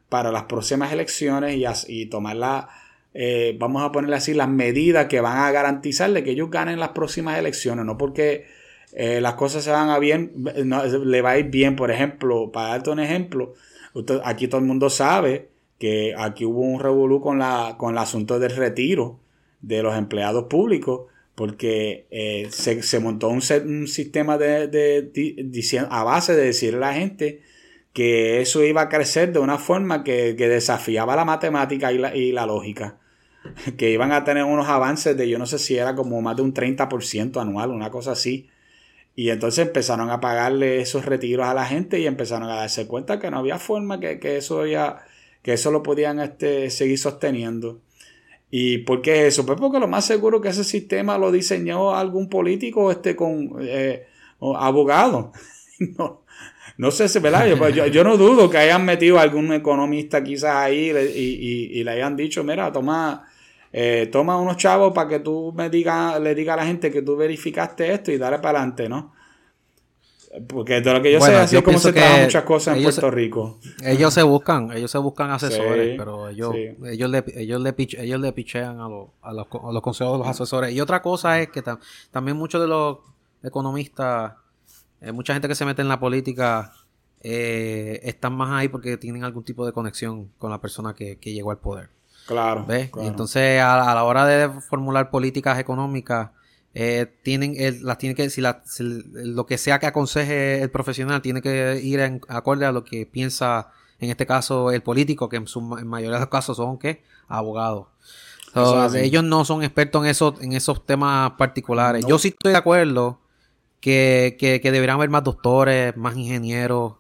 para las próximas elecciones y, tomar la, eh, vamos a ponerle así, las medidas que van a garantizarle que ellos ganen las próximas elecciones, no porque eh, las cosas se van a bien, le va a ir bien, por ejemplo, para darte un ejemplo, aquí todo el mundo sabe que aquí hubo un revolú con, la, con el asunto del retiro de los empleados públicos, porque eh, se, montó un, sistema de, de, a base de decirle a la gente que eso iba a crecer de una forma que, desafiaba la matemática y la, y la, lógica. Que iban a tener unos avances de yo no sé si era como más de un 30% anual, una cosa así. Y entonces empezaron a pagarle esos retiros a la gente y empezaron a darse cuenta que no había forma que, eso ya, que eso lo podían este, seguir sosteniendo. ¿Y por qué eso? Pues porque lo más seguro que ese sistema lo diseñó algún político este, con eh, abogado. no, no sé si, ¿verdad? Pues, yo, no dudo que hayan metido a algún economista quizás ahí y, le hayan dicho, mira, toma, eh, toma unos chavos para que tú me digas, le diga a la gente que tú verificaste esto y dale para adelante, ¿no? Porque de lo que yo sé, así es como se trabajan muchas cosas en Puerto Rico. Ellos se buscan, ellos se buscan asesores, pero ellos, ellos, le, ellos, le ellos le pichean a, los, a, los, a los consejos de los asesores. Y otra cosa es que también muchos de los economistas, eh, mucha gente que se mete en la política, eh, están más ahí porque tienen algún tipo de conexión con la persona que, que llegó al poder. Claro. ¿Ves? Y entonces a, a la hora de formular políticas económicas, eh, tienen las tiene que si, lo que sea que aconseje el profesional tiene que ir en acorde a lo que piensa en este caso el político que en, su, mayoría de los casos son ¿qué? abogados. Ellos no son expertos en esos en esos temas particulares. Yo sí estoy de acuerdo que, que, deberían haber más doctores más ingenieros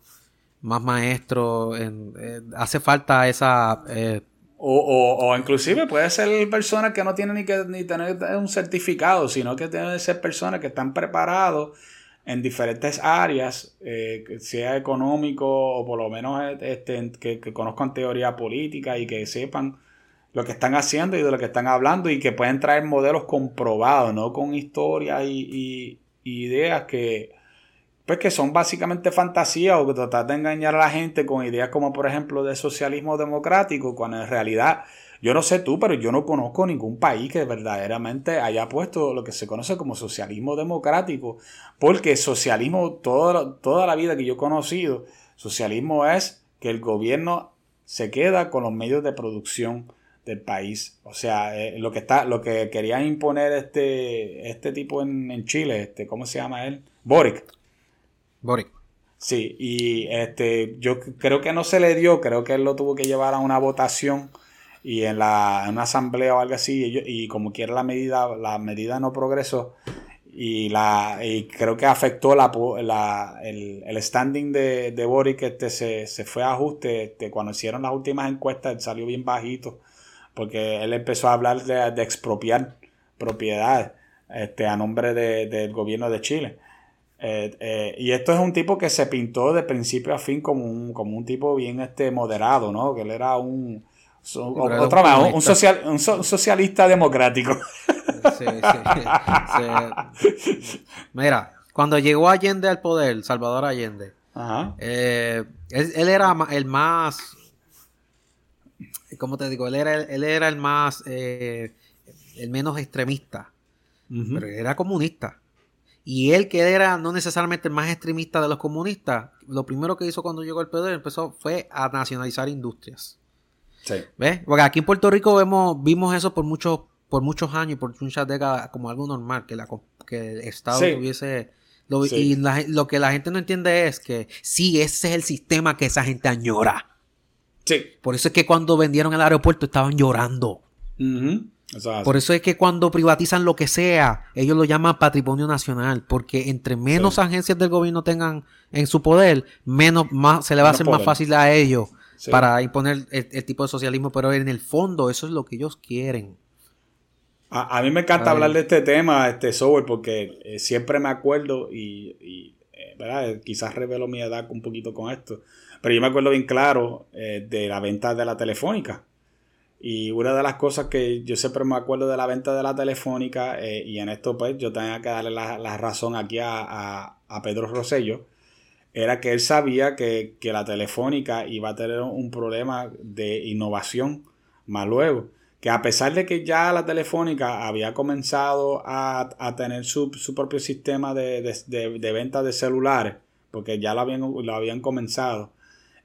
más maestros eh, hace falta esa eh, o, o, o, inclusive puede ser personas que no tienen ni que ni tener un certificado, sino que deben ser personas que están preparados en diferentes áreas, eh, sea económico o por lo menos este, que, conozcan teoría política y que sepan lo que están haciendo y de lo que están hablando y que pueden traer modelos comprobados, no con historias y ideas que, pues que son básicamente fantasías o que tratar de engañar a la gente con ideas como por ejemplo de socialismo democrático, cuando en realidad yo no sé tú, pero yo no conozco ningún país que verdaderamente haya puesto lo que se conoce como socialismo democrático, porque socialismo, toda, toda la vida que yo he conocido, socialismo es que el gobierno se queda con los medios de producción del país. O sea, eh, lo que está, lo que querían imponer este, este tipo en, en Chile, este, ¿cómo se llama él? Boric. Boric. Sí, y este, yo creo que no se le dio, creo que él lo tuvo que llevar a una votación y en, la, en una asamblea o algo así, y, como quiera la medida, la medida no progresó y, la, y creo que afectó la, el, el, standing de, de Boric, este, se, se fue a ajuste, este, cuando hicieron las últimas encuestas, él salió bien bajito, porque él empezó a hablar de, de expropiar propiedades este, a nombre de, del gobierno de Chile. Eh, eh, y esto es un tipo que se pintó de principio a fin como un, como un tipo bien este moderado, ¿no? Que él era un, un, social, un socialista democrático. Sí, sí, Mira, cuando llegó Allende al poder, Salvador Allende, eh, él, era el más, ¿cómo te digo? Él era, él era el más, el menos extremista, pero era comunista. Y él, que era no necesariamente el más extremista de los comunistas, lo primero que hizo cuando llegó al poder empezó fue a nacionalizar industrias. Sí. ¿Ves? Porque aquí en Puerto Rico vemos, vimos eso por muchos, por muchos años y por muchas décadas como algo normal, que, la, que el Estado tuviese... Lo, Y lo que la gente no entiende es que sí, ese es el sistema que esa gente añora. Sí. Por eso es que cuando vendieron el aeropuerto estaban llorando. Por eso es que cuando privatizan lo que sea, ellos lo llaman patrimonio nacional, porque entre menos agencias del gobierno tengan en su poder, menos más se le va a hacer más fácil a ellos para imponer el, tipo de socialismo, pero en el fondo eso es lo que ellos quieren. A, mí me encanta hablar de este tema, este software, porque eh, siempre me acuerdo y, eh, ¿verdad? quizás revelo mi edad un poquito con esto, pero yo me acuerdo bien claro eh, de la venta de la telefónica Y una de las cosas que yo siempre me acuerdo de la venta de la telefónica, eh, y en esto pues yo tenía que darle la, razón aquí a, Pedro Rosello, era que él sabía que, la telefónica iba a tener un problema de innovación más luego. Que a pesar de que ya la telefónica había comenzado a, tener su, propio sistema de, de venta de celulares, porque ya lo habían, lo habían comenzado,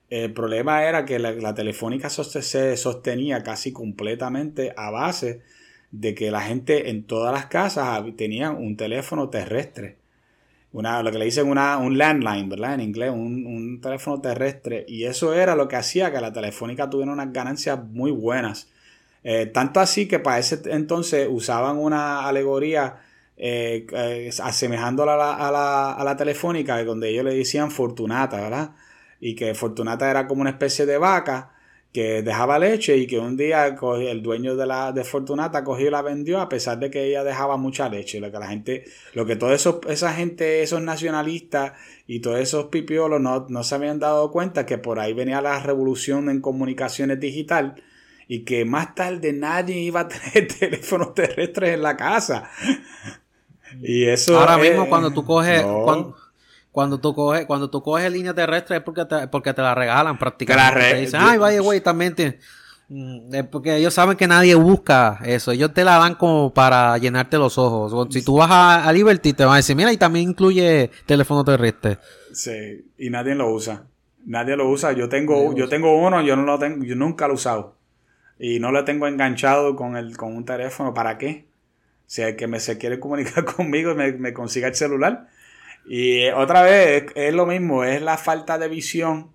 el problema era que la, telefónica se sostenía casi completamente a base de que la gente en todas las casas tenía un teléfono terrestre. Una, lo que le dicen una, un landline, ¿verdad? En inglés, un, teléfono terrestre. Y eso era lo que hacía que la telefónica tuviera unas ganancias muy buenas. Eh, tanto así que para ese entonces usaban una alegoría eh, eh, asemejándola a la, a, la, a la telefónica, donde ellos le decían Fortunata, ¿verdad? Y que Fortunata era como una especie de vaca que dejaba leche y que un día el dueño de la de Fortunata cogió y la vendió a pesar de que ella dejaba mucha leche. Lo que la gente, lo que toda esa gente, esos nacionalistas y todos esos pipiolos no, no se habían dado cuenta que por ahí venía la revolución en comunicaciones digital y que más tarde nadie iba a tener teléfonos terrestres en la casa. Y eso Ahora mismo cuando tú coges cuando tú coges, cuando tú coges línea terrestre es porque te, porque te la regalan prácticamente. Te, dicen, ay, vaya, güey, también te... Mm, porque ellos saben que nadie busca eso. Ellos te la dan como para llenarte los ojos. si tú vas a, Liberty, te van a decir, mira, y también incluye teléfono terrestre. Sí, y nadie lo usa. Nadie lo usa. Yo tengo, yo tengo uno, yo no lo tengo, yo nunca lo he usado. Y no lo tengo enganchado con el, con un teléfono. ¿Para qué? Si el que me se quiere comunicar conmigo me, me consiga el celular, y otra vez es, lo mismo, es la falta de visión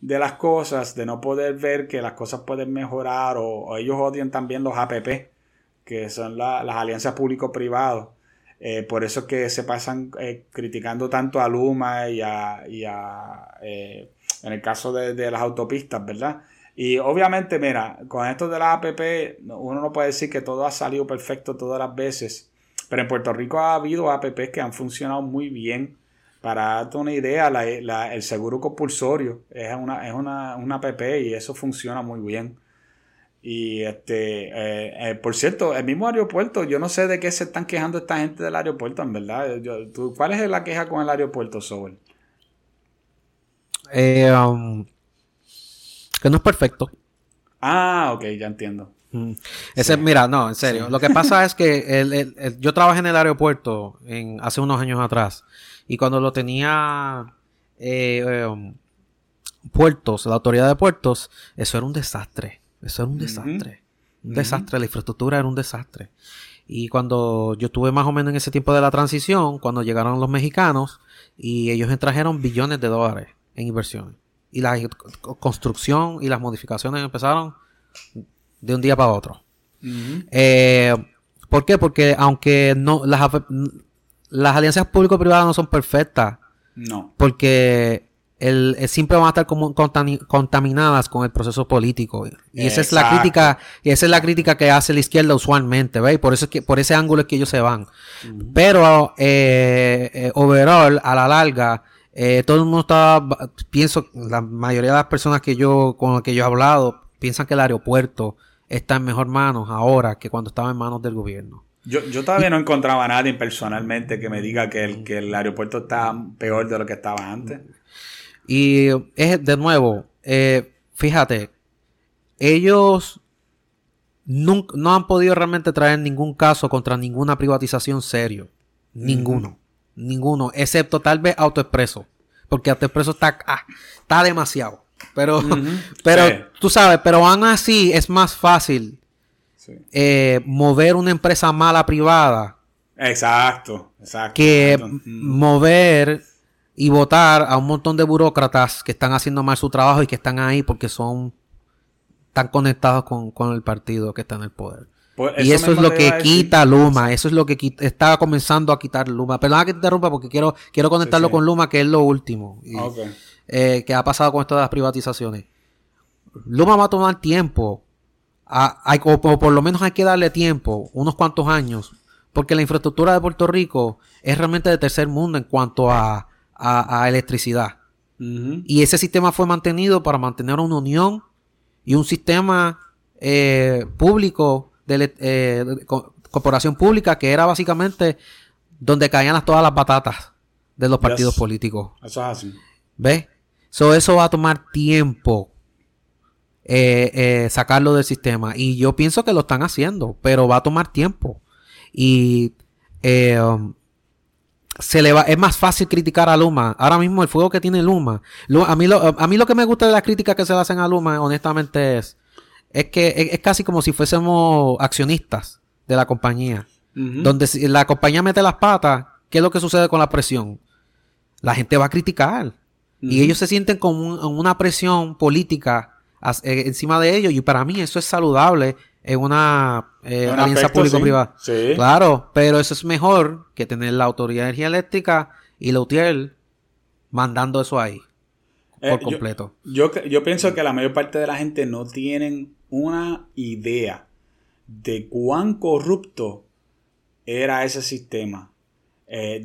de las cosas, de no poder ver que las cosas pueden mejorar o, ellos odian también los APP, que son las alianzas público-privados. Eh, por eso es que se pasan eh, criticando tanto a Luma y a, eh, en el caso de, de, las autopistas, ¿verdad? Y obviamente, mira, con esto de las APP, uno no puede decir que todo ha salido perfecto todas las veces. Pero en Puerto Rico ha habido apps que han funcionado muy bien. Para darte una idea, el seguro compulsorio es una, es una, app y eso funciona muy bien. Y este, eh, eh, por cierto, el mismo aeropuerto, yo no sé de qué se están quejando esta gente del aeropuerto, en verdad. ¿Cuál es la queja con el aeropuerto, Sobel? Eh, um, que no es perfecto. Ah, ok, ya entiendo. Ese, mira, no, en serio. Lo que pasa es que yo trabajé en el aeropuerto en, hace unos años atrás y cuando lo tenía eh, um, puertos, la autoridad de puertos, eso era un desastre. Eso era un desastre. Un desastre. La infraestructura era un desastre. Y cuando yo estuve más o menos en ese tiempo de la transición, cuando llegaron los mexicanos y ellos trajeron billones de dólares en inversiones. Y la construcción y las modificaciones empezaron de un día para otro. Eh, ¿Por qué? Porque aunque no las, las alianzas público-privadas no son perfectas. No. Porque el, siempre van a estar como contaminadas con el proceso político. Y esa es la crítica, y esa es la crítica que hace la izquierda usualmente, ¿veis? Por eso es que, por ese ángulo es que ellos se van. Pero, eh, eh, overall, a la larga, eh, todo el mundo está, pienso, la mayoría de las personas que yo, con las que yo he hablado, piensan que el aeropuerto está en mejor manos ahora que cuando estaba en manos del gobierno. Yo, yo todavía no encontraba a nadie personalmente que me diga que el, que el aeropuerto está peor de lo que estaba antes. Y es de nuevo, eh, fíjate, ellos no, han podido realmente traer ningún caso contra ninguna privatización serio. Ninguno. Ninguno. Excepto tal vez AutoExpreso. Porque AutoExpreso está, ah, está demasiado. Pero, pero tú sabes, pero aún así es más fácil eh, mover una empresa mala privada. Exacto, exacto. Que mover y votar a un montón de burócratas que están haciendo mal su trabajo y que están ahí porque son tan conectados con, el partido que está en el poder. Pues y eso, es lo que quita Luma, eso es lo que está comenzando a quitar Luma. Perdona que te interrumpa porque quiero, quiero conectarlo con Luma, que es lo último. Eh, que ha pasado con esto de las privatizaciones. Luma va a tomar tiempo, o, por lo menos hay que darle tiempo, unos cuantos años, porque la infraestructura de Puerto Rico es realmente de tercer mundo en cuanto a, electricidad. Y ese sistema fue mantenido para mantener una unión y un sistema eh, público, de, corporación pública, que era básicamente donde caían todas las batatas de los partidos políticos. Eso es así. ¿Ves? Eso va a tomar tiempo eh, eh, sacarlo del sistema. Y yo pienso que lo están haciendo, pero va a tomar tiempo. Y eh, um, se le va, es más fácil criticar a Luma. Ahora mismo el fuego que tiene Luma. a, mí lo, a mí lo que me gusta de las críticas que se le hacen a Luma, honestamente, es, es que es, casi como si fuésemos accionistas de la compañía. Donde si la compañía mete las patas, ¿qué es lo que sucede con la presión? La gente va a criticar. Y ellos se sienten con una presión política eh, encima de ellos. Y para mí eso es saludable en una eh, alianza público-privada. Claro, pero eso es mejor que tener la Autoridad de Energía Eléctrica y la UTIER mandando eso ahí. Eh, por completo. Yo, yo, pienso que la mayor parte de la gente no tienen una idea de cuán corrupto era ese sistema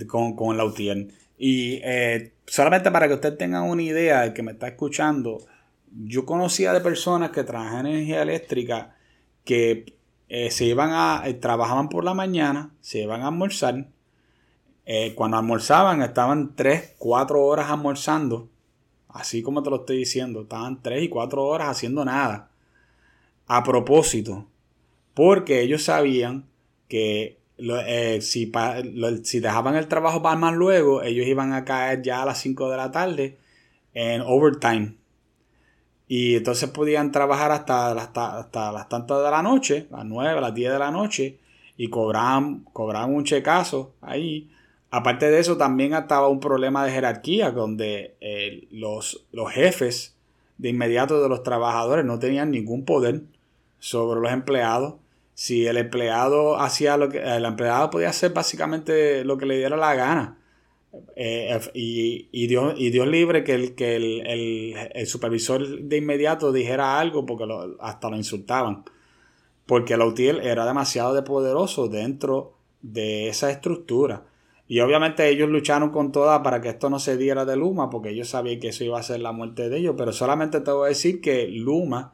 con, con, la UTIER. Y solamente para que usted tenga una idea, el que me está escuchando, yo conocía de personas que trabajan en energía eléctrica que eh, se iban a, eh, trabajaban por la mañana, se iban a almorzar. Eh, cuando almorzaban estaban 3, 4 horas almorzando. Así como te lo estoy diciendo, estaban 3 y 4 horas haciendo nada. A propósito, porque ellos sabían que si, si, dejaban el trabajo para más luego, ellos iban a caer ya a las 5 de la tarde en overtime. Y entonces podían trabajar hasta, hasta, las tantas de la noche, las 9, las 10 de la noche, y cobraban, cobraban un checazo ahí. Aparte de eso, también estaba un problema de jerarquía, donde eh, los, los jefes de inmediato de los trabajadores no tenían ningún poder sobre los empleados. Si el empleado hacía lo que el empleado podía hacer básicamente lo que le diera la gana. Eh, y, y, Dios, y Dios libre que, el, que el, supervisor de inmediato dijera algo porque hasta lo insultaban. Porque el UTIEL era demasiado de poderoso dentro de esa estructura. Y obviamente ellos lucharon con toda para que esto no se diera de Luma, porque ellos sabían que eso iba a ser la muerte de ellos. Pero solamente te voy a decir que Luma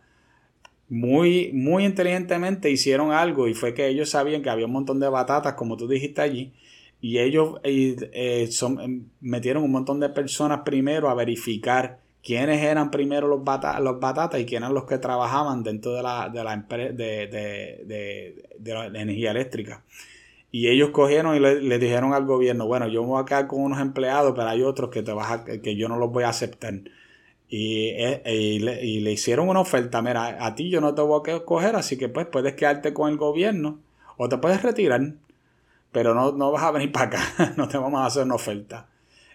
muy, muy inteligentemente hicieron algo y fue que ellos sabían que había un montón de batatas, como tú dijiste allí, y ellos eh, son, em, metieron un montón de personas primero a verificar quiénes eran primero los, los batatas y quiénes eran los que trabajaban dentro de la, de la, de, de, de, la energía eléctrica. Y ellos cogieron y le, dijeron al gobierno, bueno, yo voy a quedar con unos empleados, pero hay otros que, te vas que yo no los voy a aceptar. Y, eh, y, le, y, le, hicieron una oferta, mira, a ti yo no te voy a coger, así que pues puedes quedarte con el gobierno o te puedes retirar pero no, no vas a venir para acá, no te vamos a hacer una oferta.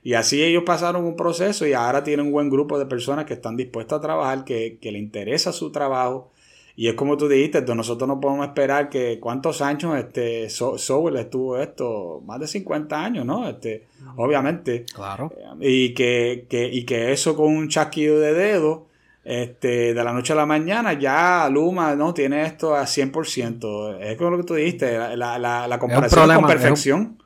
Y así ellos pasaron un proceso y ahora tienen un buen grupo de personas que están dispuestas a trabajar, que, que le interesa su trabajo. Y es como tú dijiste, nosotros no podemos esperar que cuántos años este Sowell estuvo esto, más de 50 años, ¿no? Este, obviamente. Claro. Y que, que, y que eso con un chasquido de dedo este, de la noche a la mañana ya Luma no tiene esto a 100%. Es como lo que tú dijiste, la, la, la comparación con perfección.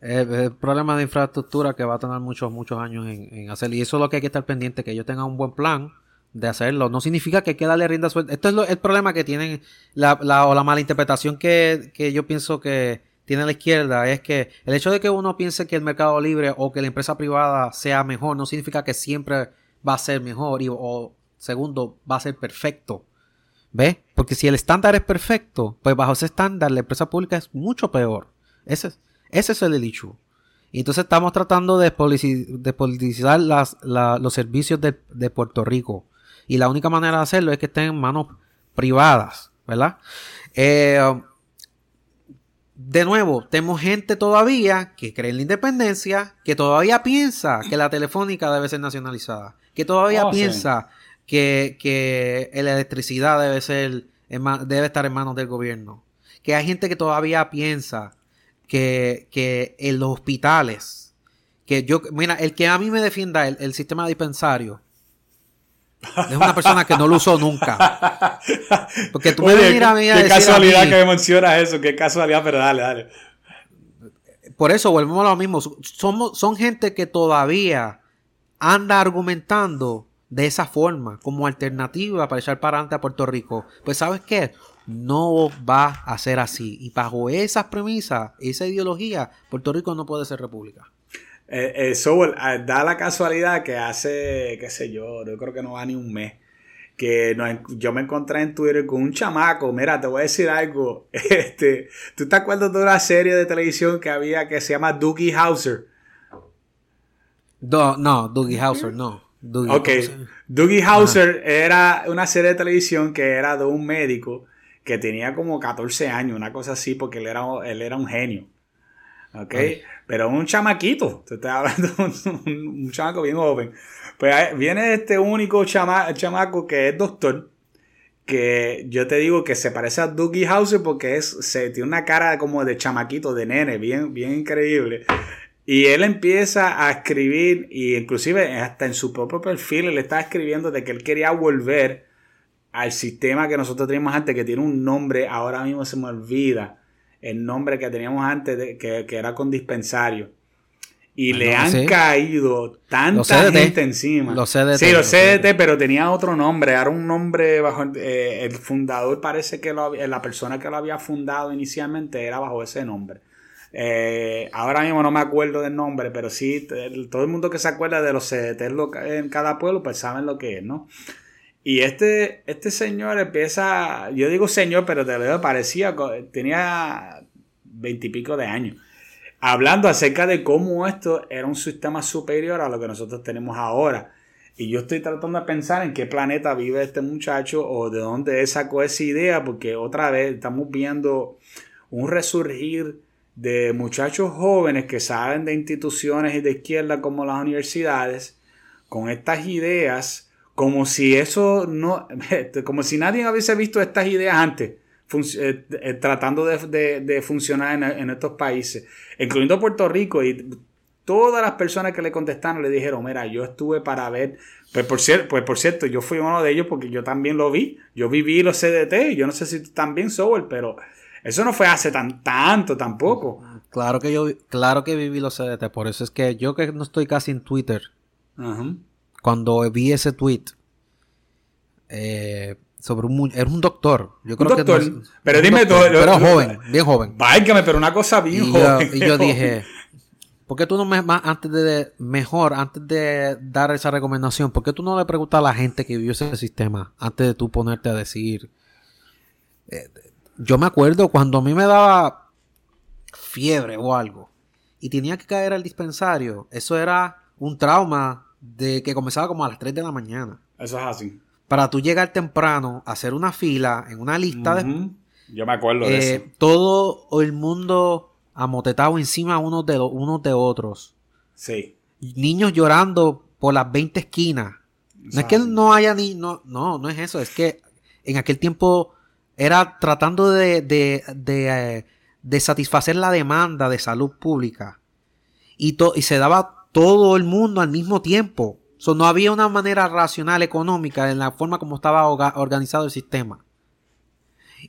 Es, un, problema de infraestructura que va a tener muchos, muchos años en, hacer. Y eso es lo que hay que estar pendiente, que ellos tengan un buen plan de hacerlo. No significa que hay que darle rienda. Esto es el problema que tienen, la, la, o la mala interpretación que, que yo pienso que tiene la izquierda, es que el hecho de que uno piense que el mercado libre o que la empresa privada sea mejor, no significa que siempre va a ser mejor y, o segundo, va a ser perfecto. ¿Ves? Porque si el estándar es perfecto, pues bajo ese estándar la empresa pública es mucho peor. Ese, ese es el. Y entonces estamos tratando de, politizar las, los servicios de, de, Puerto Rico. Y la única manera de hacerlo es que estén en manos privadas, ¿verdad? Eh, de nuevo, tenemos gente todavía que cree en la independencia, que todavía piensa que la telefónica debe ser nacionalizada, que todavía oh, piensa que, que, la electricidad debe ser debe estar en manos del gobierno. Que hay gente que todavía piensa que, que en los hospitales, que yo, mira, el que a mí me defienda el, sistema dispensario, es una persona que no lo usó nunca. Porque tú me miras a mí a Qué casualidad que me mencionas eso, qué casualidad, pero dale, dale. Por eso volvemos a lo mismo. Somos, son gente que todavía anda argumentando de esa forma, como alternativa para echar para adelante a Puerto Rico, pues sabes qué, no va a ser así. Y bajo esas premisas, esa ideología, Puerto Rico no puede ser república. Eh, eso ah, da la casualidad que hace, qué sé yo, yo creo que no va ni un mes, que yo me encontré en Twitter con un chamaco, mira, te voy a decir algo, este, ¿tú te acuerdas de una serie de televisión que había que se llama Doogie Hauser? No, no, Doogie Hauser, no. Doogie ok, Doogie Hauser era una serie de televisión que era de un médico que tenía como 14 años, una cosa así, porque él era, él era un genio. ¿Ok? Pero un chamaquito, te estoy hablando de un, chamaco bien joven. Pues viene este único chamaco que es doctor, que yo te digo que se parece a Dougie Hauser porque es, se tiene una cara como de chamaquito, de nene, bien, bien increíble. Y él empieza a escribir, y inclusive hasta en su propio perfil, él está escribiendo de que él quería volver al sistema que nosotros teníamos antes, que tiene un nombre, ahora mismo se me olvida el nombre que teníamos antes, de, que, era con dispensario. Y le han caído tanta gente encima. Los CDT. Sí, los CDT, pero tenía otro nombre. Era un nombre bajo. Eh, el fundador parece que la persona que lo había fundado inicialmente era bajo ese nombre. Eh, ahora mismo no me acuerdo del nombre, pero sí, todo el mundo que se acuerda de los CDT en cada pueblo, pues saben lo que es, ¿no? Y este, este señor empieza, yo digo señor, pero te lo parecía, tenía veintipico de años, hablando acerca de cómo esto era un sistema superior a lo que nosotros tenemos ahora. Y yo estoy tratando de pensar en qué planeta vive este muchacho o de dónde sacó esa idea, porque otra vez estamos viendo un resurgir de muchachos jóvenes que saben de instituciones y de izquierda como las universidades, con estas ideas como si eso no, como si nadie hubiese visto estas ideas antes, eh, eh, tratando de, funcionar en, estos países, incluyendo Puerto Rico y todas las personas que le contestaron le dijeron, mira, yo estuve para ver, pues por, cierto, pues por cierto, yo fui uno de ellos porque yo también lo vi, yo viví los CDT, yo no sé si tú también, Soul, pero eso no fue hace tan tanto tampoco. Claro que yo, claro que viví los CDT, por eso es que yo que no estoy casi en Twitter, Ajá cuando vi ese tweet eh, sobre un era un doctor. Yo creo que pero dime todo. Pero joven, bien joven. Válgame, pero una cosa bien joven. y yo dije, ¿por qué tú no me antes de mejor antes de dar esa recomendación, por qué tú no le preguntas a la gente que vivió ese sistema antes de tú ponerte a decir? Eh, yo me acuerdo cuando a mí me daba fiebre o algo y tenía que caer al dispensario, eso era un trauma de que comenzaba como a las 3 de la mañana. Eso es así. Para tú llegar temprano, hacer una fila en una lista de... Yo me acuerdo de eh, eso. Todo el mundo amotetado encima unos de, unos de otros. Sí. Niños llorando por las 20 esquinas. No es que no haya ni... No, no, no es eso. Es que en aquel tiempo era tratando de, de, de, eh, de satisfacer la demanda de salud pública. Y, y se daba todo el mundo al mismo tiempo. no había una manera racional económica en la forma como estaba organizado el sistema.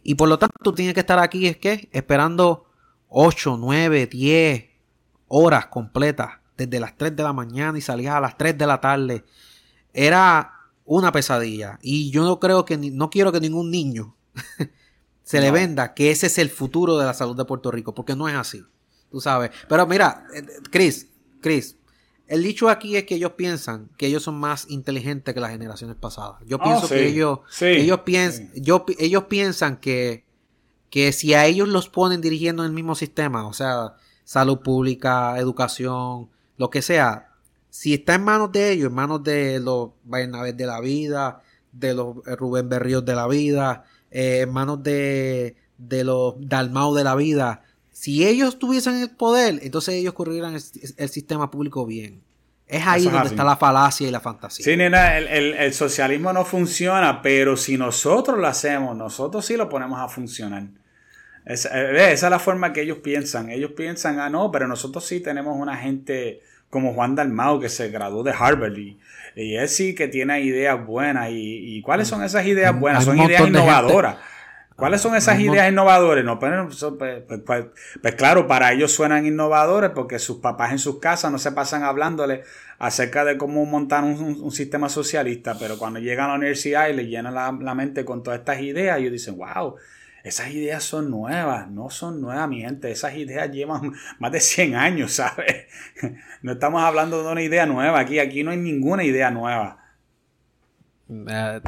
Y por lo tanto, tú tienes que estar aquí, es que, esperando 8, 9, 10 horas completas, desde las 3 de la mañana y salías a las 3 de la tarde. Era una pesadilla. Y yo no creo que, no quiero que ningún niño se le venda que ese es el futuro de la salud de Puerto Rico, porque no es así. Tú sabes. Pero mira, eh, Chris, Chris, el dicho aquí es que ellos piensan que ellos son más inteligentes que las generaciones pasadas. Yo ah, pienso que ellos, ellos, ellos piensan que, que si a ellos los ponen dirigiendo el mismo sistema, o sea, salud pública, educación, lo que sea, si está en manos de ellos, en manos de los Bernabé de la vida, de los Rubén Berríos de la vida, eh, en manos de, de los Dalmau de la vida, si ellos tuviesen el poder, entonces ellos corrieran el, sistema público bien. Es ahí donde está la falacia y la fantasía. Sí, nena, el, socialismo no funciona, pero si nosotros lo hacemos, nosotros sí lo ponemos a funcionar. Eh, esa, es la forma que ellos piensan. Ellos piensan, ah, no, pero nosotros sí tenemos una gente como Juan Dalmau que se graduó de Harvard y, él sí que tiene ideas buenas. ¿Y, cuáles son esas ideas buenas? son ideas innovadoras. ¿Cuáles son esas ideas innovadoras? No, pues, pues, pues, pues, claro, para ellos suenan innovadores porque sus papás en sus casas no se pasan hablándole acerca de cómo montar un, sistema socialista, pero cuando llegan a la universidad y le llenan la, mente con todas estas ideas, ellos dicen, wow, esas ideas son nuevas, no son nuevas, mi gente, esas ideas llevan más de 100 años, ¿sabes? No estamos hablando de una idea nueva, aquí, aquí no hay ninguna idea nueva. Eh,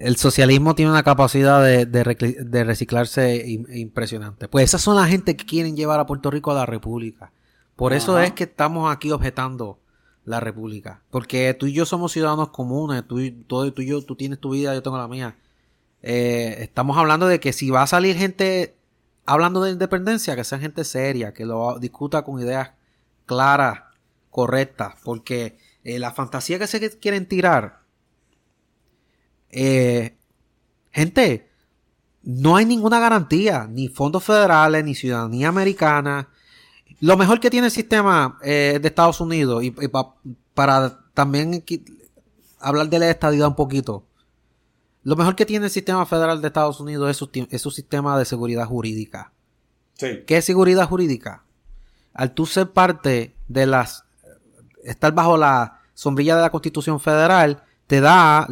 el socialismo tiene una capacidad de, reciclarse impresionante. Pues esas son la gente que quieren llevar a Puerto Rico a la República. Por eso es que estamos aquí objetando la República. Porque tú y yo somos ciudadanos comunes. Tú, y, tú y yo, tú tienes tu vida, yo tengo la mía. Eh, estamos hablando de que si va a salir gente hablando de independencia, que sea gente seria, que lo discuta con ideas claras, correctas. Porque eh, la fantasía que se quieren tirar eh, gente, no hay ninguna garantía, ni fondos federales, ni ciudadanía americana. Lo mejor que tiene el sistema eh, de Estados Unidos, y, para también hablar de la estadidad un poquito, lo mejor que tiene el sistema federal de Estados Unidos es su, es su sistema de seguridad jurídica. Sí. ¿Qué es seguridad jurídica? Al tú ser parte de las... estar bajo la sombrilla de la Constitución Federal, te da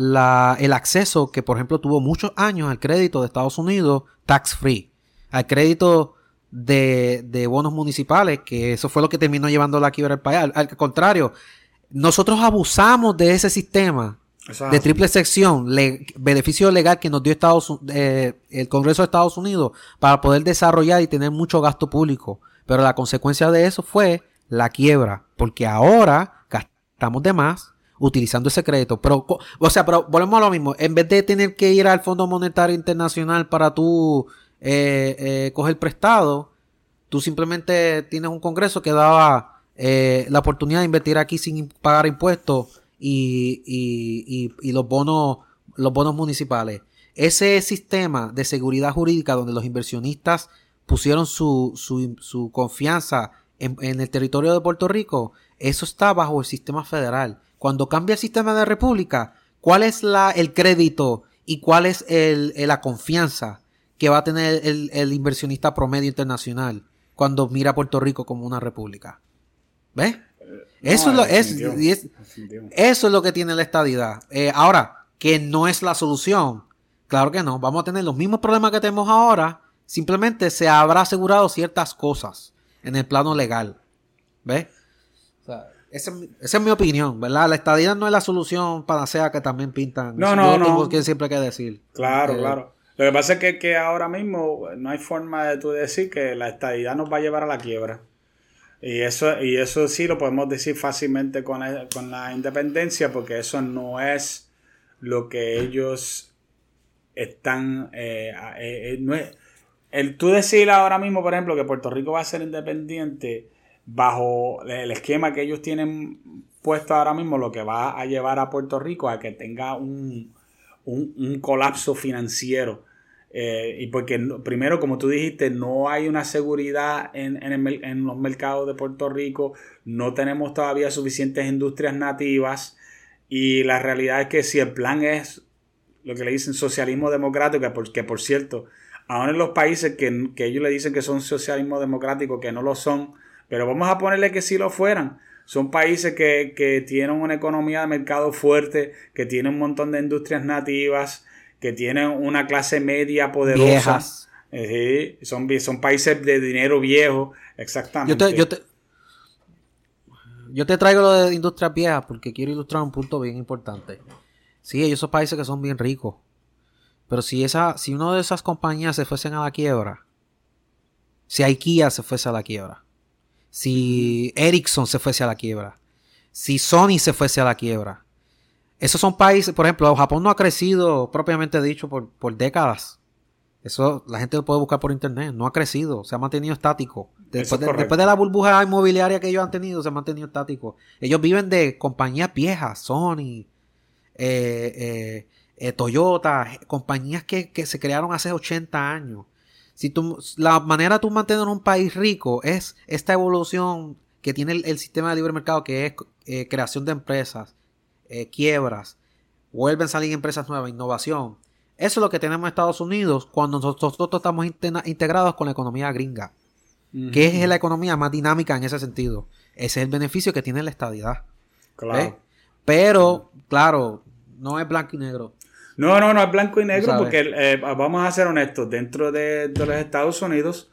el acceso que, por ejemplo, tuvo muchos años al crédito de Estados Unidos tax free, al crédito de, bonos municipales, que eso fue lo que terminó llevando la quiebra al país. Al, contrario, nosotros abusamos de ese sistema de triple sección, beneficio legal que nos dio Estados, eh, el Congreso de Estados Unidos para poder desarrollar y tener mucho gasto público. Pero la consecuencia de eso fue la quiebra, porque ahora gastamos de más utilizando ese crédito. Pero, o sea, pero volvemos a lo mismo. En vez de tener que ir al Fondo Monetario Internacional para tú eh, eh, coger prestado, tú simplemente tienes un congreso que daba eh, la oportunidad de invertir aquí sin pagar impuestos y, los bonos los bonos municipales. Ese sistema de seguridad jurídica donde los inversionistas pusieron su, su, confianza en, el territorio de Puerto Rico, eso está bajo el sistema federal. Cuando cambia el sistema de república, ¿cuál es la, el crédito y cuál es el, la confianza que va a tener el, inversionista promedio internacional cuando mira a Puerto Rico como una república? ¿Ves? Eh, eso, es lo, es, eso es lo que tiene la estadidad. Eh, ahora, que no es la solución. Claro que no. Vamos a tener los mismos problemas que tenemos ahora. Simplemente se habrá asegurado ciertas cosas en el plano legal. ¿Ves? Esa, es mi opinión, ¿verdad? La estadía no es la solución para sea que también pintan. No, no, no. Que siempre que decir. Claro, eh, claro. Lo que pasa es que, ahora mismo no hay forma de tú decir que la estadidad nos va a llevar a la quiebra. Y eso, y eso sí lo podemos decir fácilmente con la, con la independencia, porque eso no es lo que ellos están. Eh, eh, no es, el tú decir ahora mismo, por ejemplo, que Puerto Rico va a ser independiente bajo el esquema que ellos tienen puesto ahora mismo, lo que va a llevar a Puerto Rico a que tenga un, colapso financiero. Eh, y porque primero, como tú dijiste, no hay una seguridad en, en, los mercados de Puerto Rico, no tenemos todavía suficientes industrias nativas y la realidad es que si el plan es lo que le dicen socialismo democrático, que por, cierto, aún en los países que, que ellos le dicen que son socialismo democrático, que no lo son, pero vamos a ponerle que sí lo fueran. Son países que, tienen una economía de mercado fuerte, que tienen un montón de industrias nativas, que tienen una clase media poderosa. son, son países de dinero viejo, exactamente. Yo te, yo te, traigo lo de industrias viejas porque quiero ilustrar un punto bien importante. Sí, ellos son países que son bien ricos. Pero si esa, si una de esas compañías se fuesen a la quiebra, si IKEA se fuese a la quiebra, si Ericsson se fuese a la quiebra, si Sony se fuese a la quiebra. Esos son países, por ejemplo, Japón no ha crecido propiamente dicho por, décadas. Eso la gente lo puede buscar por internet. No ha crecido, se ha mantenido estático. Después de, la burbuja inmobiliaria que ellos han tenido, se ha mantenido estático. Ellos viven de compañías viejas, Sony, eh, eh, eh, Toyota, compañías que, que, se crearon hace 80 años. Si tú, la manera de tú mantener un país rico es esta evolución que tiene el, sistema de libre mercado, que es eh, creación de empresas, eh, quiebras, vuelven a salir empresas nuevas, innovación. Eso es lo que tenemos en Estados Unidos cuando nosotros estamos integrados con la economía gringa, que es la economía más dinámica en ese sentido. Ese es el beneficio que tiene la estadidad. Claro. Pero, claro, no es blanco y negro. No, no, no es blanco y negro porque eh, vamos a ser honestos, dentro de, los Estados Unidos,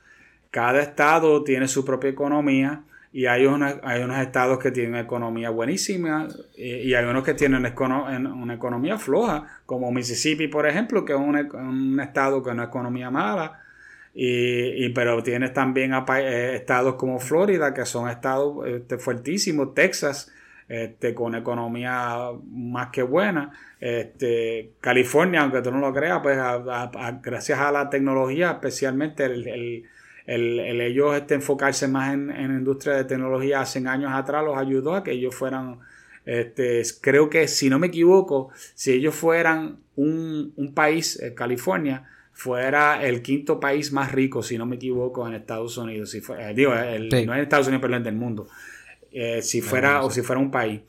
cada estado tiene su propia economía y hay, hay unos estados que tienen economía buenísima y, hay unos que tienen una economía floja, como Mississippi, por ejemplo, que es un, estado que no es economía mala. Y, pero tienes también eh, estados como Florida, que son estados este, fuertísimos, Texas, este, con economía más que buena. Este, California, aunque tú no lo creas, pues gracias a la tecnología, especialmente el, el, ellos este, enfocarse más en, en industria de tecnología hace años atrás los ayudó a que ellos fueran, este, creo que si no me equivoco, si ellos fueran un, un país, eh, California, fuera el quinto país más rico, si no me equivoco, en Estados Unidos. Si fue, eh, digo, no en Estados Unidos, pero en el mundo. Eh, si fuera o si fuera un país.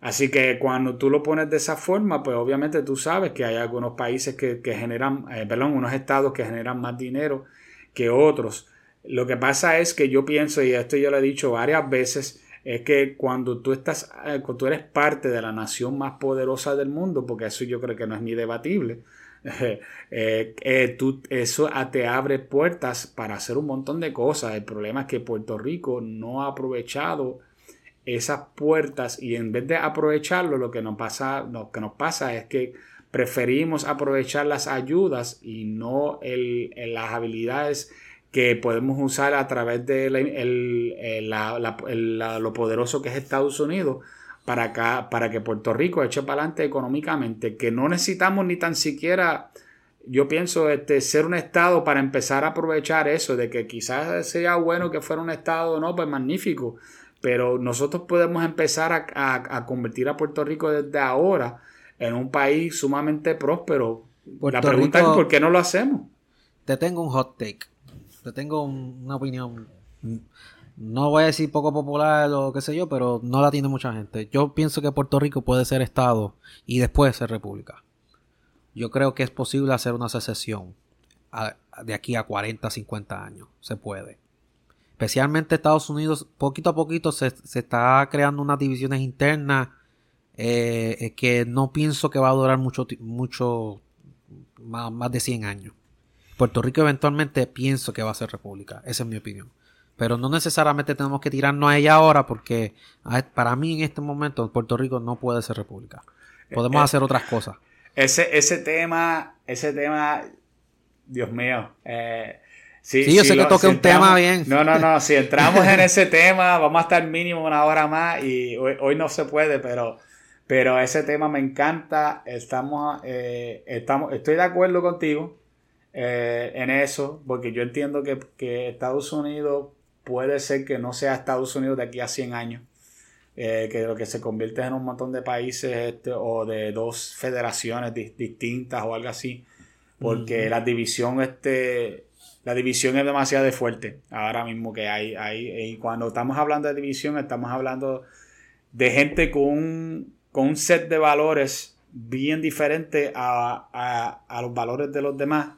Así que cuando tú lo pones de esa forma, pues obviamente tú sabes que hay algunos países que, generan, eh, perdón, unos estados que generan más dinero que otros. Lo que pasa es que yo pienso, y esto yo lo he dicho varias veces, es que cuando tú estás, eh, cuando tú eres parte de la nación más poderosa del mundo, porque eso yo creo que no es ni debatible, tú, eso te abre puertas para hacer un montón de cosas. El problema es que Puerto Rico no ha aprovechado esas puertas y en vez de aprovecharlo, lo que nos pasa, lo que nos pasa es que preferimos aprovechar las ayudas y no el, las habilidades que podemos usar a través de lo poderoso que es Estados Unidos para, acá, para que Puerto Rico eche para adelante económicamente, que no necesitamos ni tan siquiera, yo pienso, este, ser un Estado para empezar a aprovechar eso, de que quizás sea bueno que fuera un Estado, no, pues magnífico, pero nosotros podemos empezar a, convertir a Puerto Rico desde ahora en un país sumamente próspero. la pregunta es por qué no lo hacemos. Te tengo un hot take. Te tengo una opinión. No voy a decir poco popular o qué sé yo, pero no la tiene mucha gente. Yo pienso que Puerto Rico puede ser Estado y después ser República. Yo creo que es posible hacer una secesión de aquí a 40, 50 años. Se puede especialmente Estados Unidos, poquito a poquito se, está creando unas divisiones internas eh, eh, que no pienso que va a durar mucho, mucho más, más, de 100 años. Puerto Rico eventualmente pienso que va a ser república, esa es mi opinión. Pero no necesariamente tenemos que tirarnos a ella ahora porque para mí en este momento Puerto Rico no puede ser república. Podemos eh, hacer otras cosas. Ese, ese tema, ese tema, Dios mío, eh, Sí, yo sé que toque un tema bien. No, no, no. Si entramos en ese tema, vamos a estar mínimo una hora más y hoy, no se puede, pero, pero ese tema me encanta. Estamos, eh, estamos, estoy de acuerdo contigo eh, en eso, porque yo entiendo que, Estados Unidos puede ser que no sea Estados Unidos de aquí a 100 años. Eh, que lo que se convierte en un montón de países este, o de dos federaciones distintas o algo así, porque la división este, la división es demasiado fuerte ahora mismo que hay, hay. Y cuando estamos hablando de división, estamos hablando de gente con un, con un set de valores bien diferente a, los valores de los demás.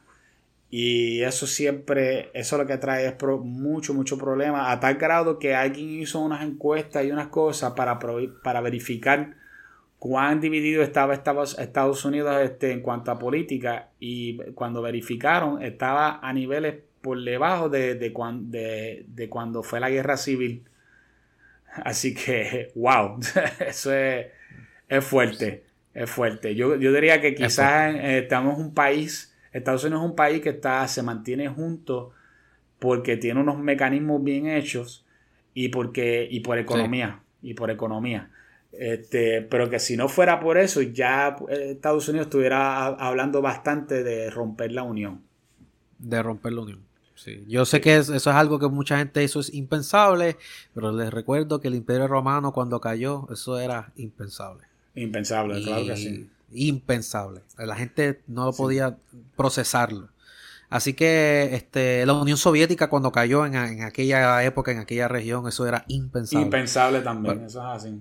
Y eso siempre, eso lo que trae es mucho, mucho problema. A tal grado que alguien hizo unas encuestas y unas cosas para, para verificar cuán dividido estaba Estados Unidos este, en cuanto a política y cuando verificaron estaba a niveles por debajo de, de, cuando fue la guerra civil. Así que, wow, eso es, fuerte, es fuerte. Yo, diría que quizás estamos un país, Estados Unidos es un país que está, se mantiene junto porque tiene unos mecanismos bien hechos y porque y por economía y por economía este, pero que si no fuera por eso, ya eh, Estados Unidos estuviera hablando bastante de romper la unión. De romper la unión. Sí. Yo sé que eso es algo que mucha gente eso es impensable, pero les recuerdo que el Imperio Romano cuando cayó, eso era impensable. Impensable, claro que sí. Impensable. La gente no podía procesarlo. Así que este, la Unión Soviética cuando cayó en, en, aquella época, en aquella región, eso era impensable. Impensable también, eso es así.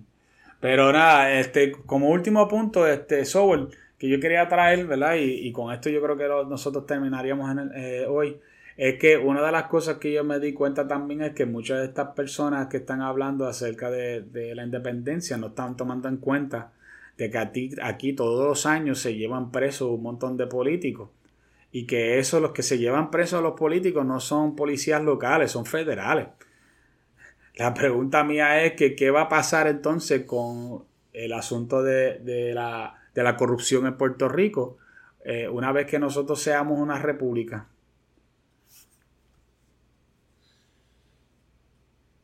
Pero nada, este, como último punto, este, Sobol, que yo quería traer, ¿verdad? Y, con esto yo creo que nosotros terminaríamos en eh, hoy. Es que una de las cosas que yo me di cuenta también es que muchas de estas personas que están hablando acerca de, de la independencia no están tomando en cuenta de que aquí, aquí todos los años se llevan presos un montón de políticos y que eso, los que se llevan presos a los políticos no son policías locales, son federales. La pregunta mía es que qué va a pasar entonces con el asunto de, la, corrupción en Puerto Rico eh, una vez que nosotros seamos una república.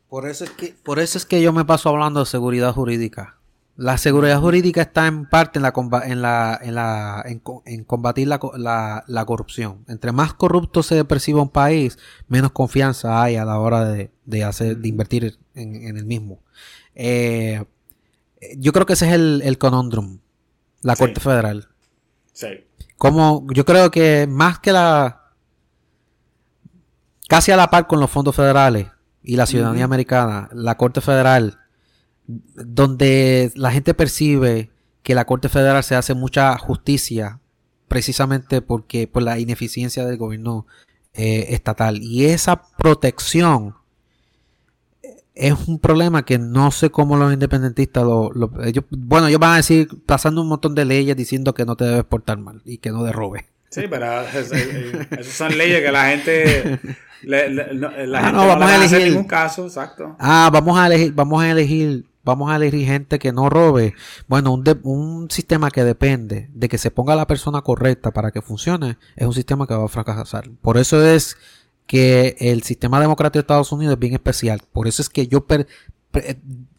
Por eso, es que, por eso es que yo me paso hablando de seguridad jurídica. La seguridad jurídica está en parte en la, en la, en la en, combatir la, la, corrupción. Entre más corrupto se perciba un país, menos confianza hay a la hora de, de hacer, de invertir en, el mismo. Eh, yo creo que ese es el, el conundrum, la Corte Federal. Sí. Como yo creo que más que la casi a la par con los fondos federales y la ciudadanía americana, la Corte Federal donde la gente percibe que la Corte Federal se hace mucha justicia precisamente porque por la ineficiencia del gobierno eh, estatal. Y esa protección es un problema que no sé cómo los independentistas lo, bueno ellos van a decir pasando un montón de leyes diciendo que no te debes portar mal y que no derrobe sí pero esas son leyes que la gente la ah, gente no, vamos a elegir. ningún caso exacto. Ah vamos a elegir vamos a elegir vamos a elegir gente que no robe. Bueno, un, un, sistema que depende de que se ponga la persona correcta para que funcione es un sistema que va a fracasar. Por eso es que el sistema democrático de Estados Unidos es bien especial. Por eso es que yo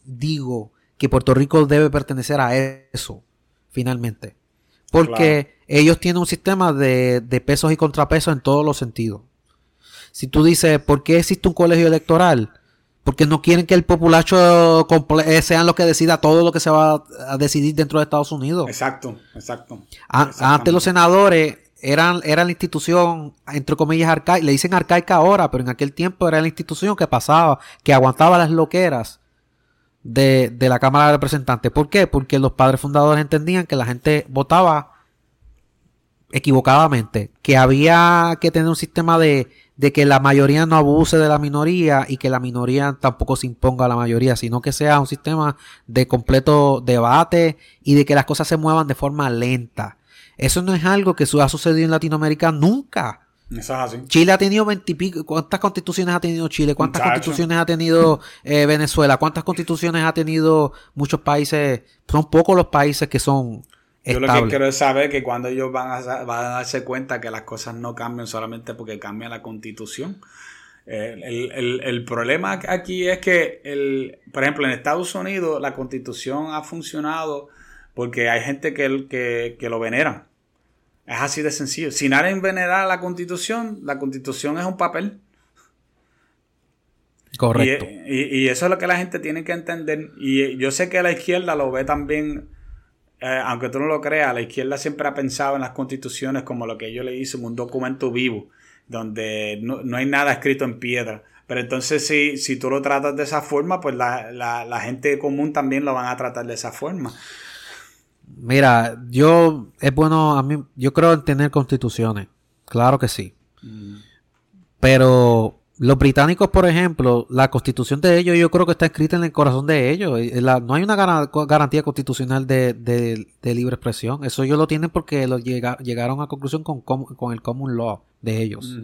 digo que Puerto Rico debe pertenecer a eso, finalmente. Porque ellos tienen un sistema de, de pesos y contrapesos en todos los sentidos. Si tú dices, ¿por qué existe un colegio electoral? Porque no quieren que el populacho eh, sean los que decida todo lo que se va a decidir dentro de Estados Unidos. Exacto, exacto. antes los senadores eran, la institución, entre comillas, arcaica, le dicen arcaica ahora, pero en aquel tiempo era la institución que pasaba, que aguantaba las loqueras de, de la Cámara de Representantes. ¿Por qué? Porque los padres fundadores entendían que la gente votaba equivocadamente, que había que tener un sistema de, de que la mayoría no abuse de la minoría y que la minoría tampoco se imponga a la mayoría, sino que sea un sistema de completo debate y de que las cosas se muevan de forma lenta. Eso no es algo que ha sucedido en Latinoamérica nunca. Chile ha tenido veintipico. ¿Cuántas constituciones ha tenido Chile? ¿Cuántas constituciones ha tenido eh, Venezuela? ¿Cuántas constituciones ha tenido muchos países? Son pocos los países que son yo lo que quiero es saber que cuando ellos van a, darse cuenta que las cosas no cambian solamente porque cambia la constitución. El, problema aquí es que, el, por ejemplo, en Estados Unidos la constitución ha funcionado porque hay gente que, que, lo venera. Es así de sencillo. Si nadie venera la constitución, la constitución es un papel. Correcto. Y, y, eso es lo que la gente tiene que entender. Y yo sé que la izquierda lo ve también eh, aunque tú no lo creas, la izquierda siempre ha pensado en las constituciones como lo que yo le hice, un documento vivo, donde no, hay nada escrito en piedra. Pero entonces si, si tú lo tratas de esa forma, pues la, la, gente común también lo van a tratar de esa forma. Mira, yo es bueno a mí, yo creo en tener constituciones, claro que sí. Mm. Pero los británicos, por ejemplo, la constitución de ellos yo creo que está escrita en el corazón de ellos. Eh, no hay una garantía constitucional de, libre expresión. Eso ellos lo tienen porque lo llegaron a conclusión con, el common law de ellos.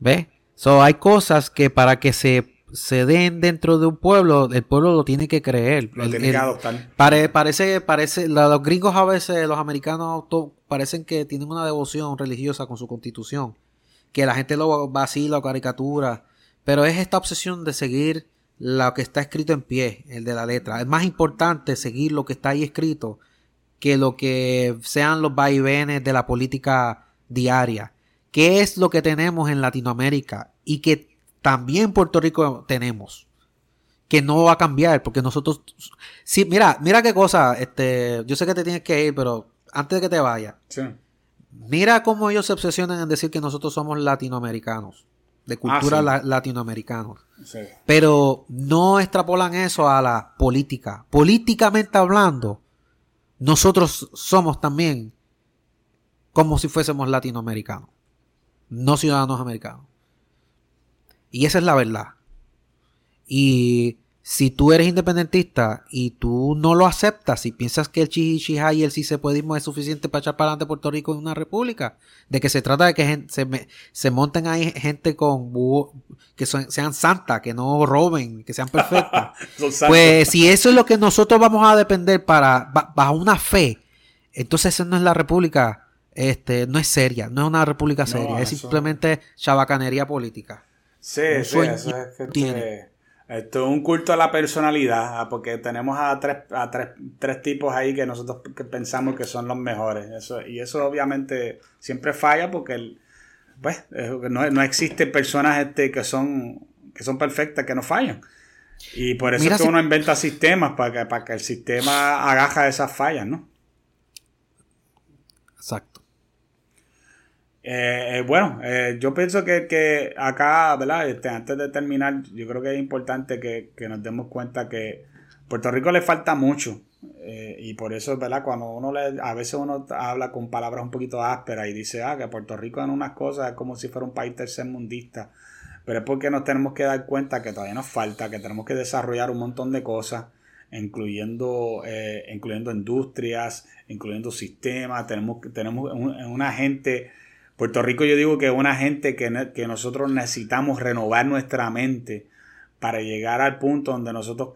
¿Ves? So, hay cosas que para que se, se den dentro de un pueblo, el pueblo lo tiene que creer. Lo tiene que adoptar. parece, parece, los gringos a veces, los americanos parecen que tienen una devoción religiosa con su constitución que la gente lo vacila o caricatura, pero es esta obsesión de seguir lo que está escrito en pie, el de la letra. Es más importante seguir lo que está ahí escrito que lo que sean los vaivenes de la política diaria. ¿Qué es lo que tenemos en Latinoamérica y que también Puerto Rico tenemos? Que no va a cambiar porque nosotros... Sí, mira, mira qué cosa, este, yo sé que te tienes que ir, pero antes de que te vaya. Sí. Mira cómo ellos se obsesionan en decir que nosotros somos latinoamericanos, de ah, cultura latinoamericana. Pero no extrapolan eso a la política. Políticamente hablando, nosotros somos también como si fuésemos latinoamericanos, no ciudadanos americanos. Y esa es la verdad. Y si tú eres independentista y tú no lo aceptas y piensas que el chichichijá y el cisepuedismo es suficiente para echar para adelante Puerto Rico en una república, de que se trata de que se, se monten ahí gente con que sean santas, que no roben, que sean perfectas. pues si eso es lo que nosotros vamos a depender para bajo una fe, entonces eso no es la república, este, no es seria, no es una república seria, es simplemente chabacanería política. Sí, sí, eso es que esto es un culto a la personalidad, ah, porque tenemos a tres, a tres, tres tipos ahí que nosotros pensamos que son los mejores. Eso, y eso obviamente siempre falla porque pues, no, no existen personas este, que, son, que son perfectas, que no fallan. Y por eso es que uno inventa sistemas para que, para que el sistema agaja esas fallas, ¿no? Exacto. Eh, eh, bueno, eh, yo pienso que, acá, ¿verdad? Este, antes de terminar, yo creo que es importante que, nos demos cuenta que Puerto Rico le falta mucho. y por eso, ¿verdad? Cuando uno le, a veces uno habla con palabras un poquito ásperas y dice, ah, que Puerto Rico en unas cosas es como si fuera un país tercermundista. Pero es porque nos tenemos que dar cuenta que todavía nos falta, que tenemos que desarrollar un montón de cosas, incluyendo, incluyendo industrias, incluyendo sistemas. Tenemos, tenemos una gente Puerto Rico yo digo que es una gente que, que nosotros necesitamos renovar nuestra mente para llegar al punto donde nosotros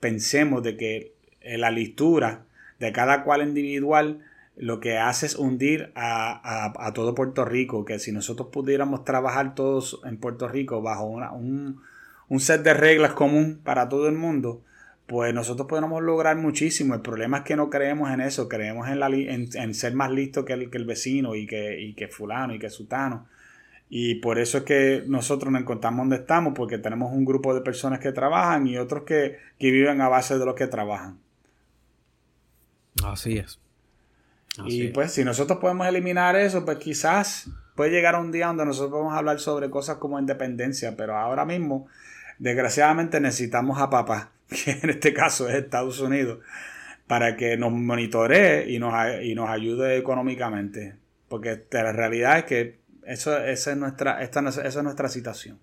pensemos de que la listura de cada cual individual lo que hace es hundir a, todo Puerto Rico, que si nosotros pudiéramos trabajar todos en Puerto Rico bajo un, un set de reglas común para todo el mundo, pues nosotros podemos lograr muchísimo. El problema es que no creemos en eso, creemos en, la, en, ser más listo que el, que el vecino y que, y que fulano y que sutano. Y por eso es que nosotros nos encontramos donde estamos, porque tenemos un grupo de personas que trabajan y otros que, viven a base de los que trabajan. Así es. y pues si nosotros podemos eliminar eso, pues quizás puede llegar un día donde nosotros vamos a hablar sobre cosas como independencia, pero ahora mismo, desgraciadamente, necesitamos a papá que en este caso es Estados Unidos, para que nos monitoree y nos, y nos ayude económicamente. Porque la realidad es que eso, esa, es nuestra, esta, esa es nuestra situación.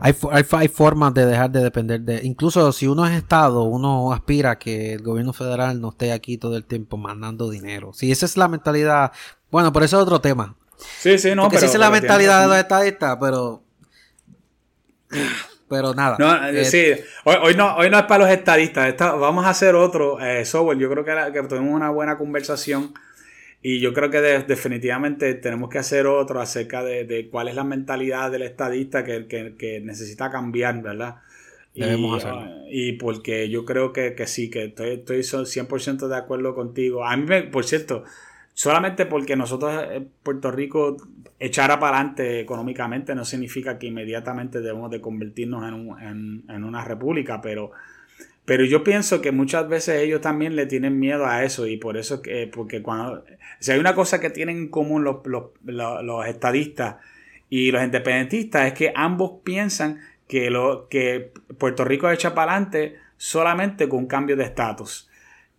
Hay, hay, formas de dejar de depender de... Incluso si uno es Estado, uno aspira a que el gobierno federal no esté aquí todo el tiempo mandando dinero. Si esa es la mentalidad... Bueno, pero eso es otro tema. Sí, sí, no, Porque pero... Si esa es la mentalidad de los estadistas, pero pero nada. No, eh, sí, hoy, no, hoy no es para los estadistas. vamos a hacer otro eh, software. Yo creo que, que, tuvimos una buena conversación y yo creo que definitivamente tenemos que hacer otro acerca de, cuál es la mentalidad del estadista que, necesita cambiar, ¿verdad? Debemos y, hacerlo. y porque yo creo que, sí, que estoy, estoy 100% de acuerdo contigo. A mí, me, por cierto, solamente porque nosotros en Puerto Rico echara para adelante económicamente no significa que inmediatamente debemos de convertirnos en, en, una república, pero, pero yo pienso que muchas veces ellos también le tienen miedo a eso y por eso que, porque cuando, si hay una cosa que tienen en común los, los, los, estadistas y los independentistas es que ambos piensan que, lo, que Puerto Rico echa para adelante solamente con un cambio de estatus.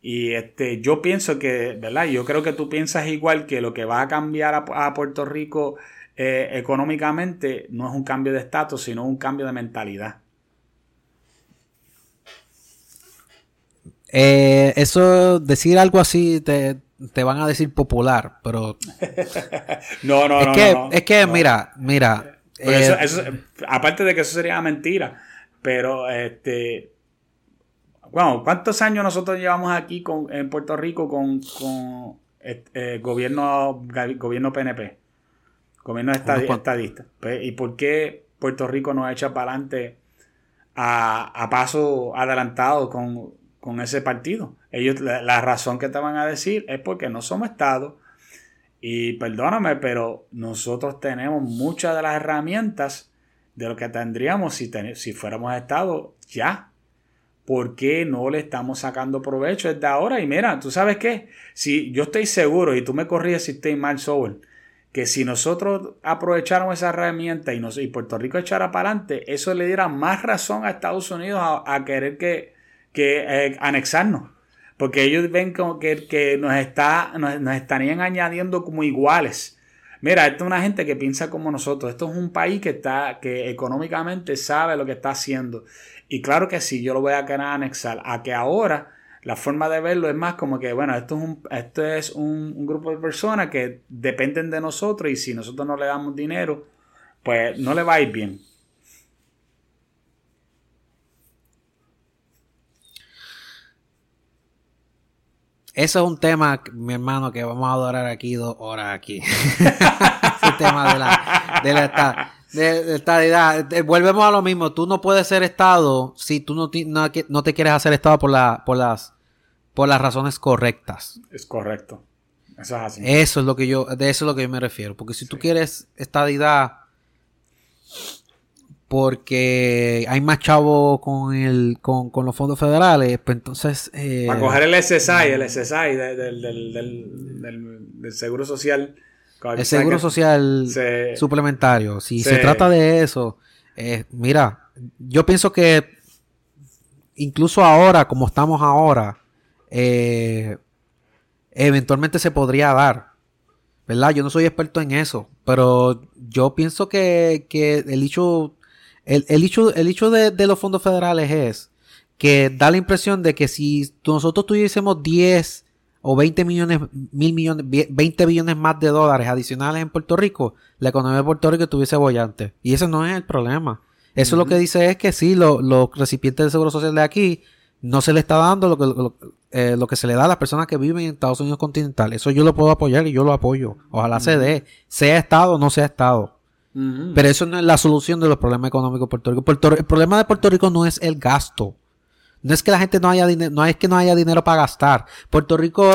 Y este, yo pienso que, ¿verdad? Yo creo que tú piensas igual que lo que va a cambiar a, Puerto Rico eh, económicamente no es un cambio de estatus, sino un cambio de mentalidad. Eh, eso, decir algo así, te, van a decir popular, pero. no, no, es no, que, Es que, mira, mira. Eh, aparte de que eso sería mentira, pero este bueno, ¿cuántos años nosotros llevamos aquí con, en Puerto Rico con, con eh, gobierno, gobierno PNP? Gobierno estadista. Pues, ¿Y por qué Puerto Rico no echa para adelante a, paso adelantado con, ese partido? Ellos, la, razón que te van a decir es porque no somos Estado. Y perdóname, pero nosotros tenemos muchas de las herramientas de lo que tendríamos si, si fuéramos Estado ya. ¿Por qué no le estamos sacando provecho desde ahora? Y mira, tú sabes qué, si yo estoy seguro, y tú me corriges si estoy mal, Soul, que si nosotros aprovecháramos esa herramienta y, nos, y Puerto Rico echara para adelante, eso le diera más razón a Estados Unidos a, querer que, que eh, anexarnos. Porque ellos ven como que, que nos, está, nos estarían añadiendo como iguales. Mira, esto es una gente que piensa como nosotros. Esto es un país que está, que económicamente sabe lo que está haciendo. Y claro que sí, yo lo voy a querer anexar a que ahora la forma de verlo es más como que, bueno, esto es un, esto es un, grupo de personas que dependen de nosotros y si nosotros no le damos dinero, pues no le va a ir bien. Eso es un tema, mi hermano, que vamos a adorar aquí dos horas aquí. Ese tema de la, de la de, estadidad. volvemos a lo mismo. Tú no puedes ser Estado si tú no, no, te quieres hacer Estado por, la, por, las, por las razones correctas. Es correcto. Eso es así. Eso es lo que yo, de eso es lo que yo me refiero. Porque si tú quieres estadidad porque hay más chavo con el con, los fondos federales, pues entonces... Eh, Para coger el SSI, el SSI del, del Seguro Social el seguro social suplementario, si se, trata de eso, eh, mira, yo pienso que incluso ahora, como estamos ahora, eh, eventualmente se podría dar. ¿Verdad? Yo no soy experto en eso, pero yo pienso que, el hecho, el, hecho, el hecho de, de, los fondos federales es que da la impresión de que si nosotros tuviésemos 10 o 20 millones, mil millones, 20 billones más de dólares adicionales en Puerto Rico, la economía de Puerto Rico estuviese bollante. Y ese no es el problema. Eso lo que dice es que sí, los recipientes de seguro social de aquí no se le está dando lo que, eh, lo, que se le da a las personas que viven en Estados Unidos continental. Eso yo lo puedo apoyar y yo lo apoyo. Ojalá se dé, sea Estado o no sea Estado. Pero eso no es la solución de los problemas económicos de Puerto Rico. el problema de Puerto Rico no es el gasto. No es que la gente no haya dinero, no es que no haya dinero para gastar. Puerto Rico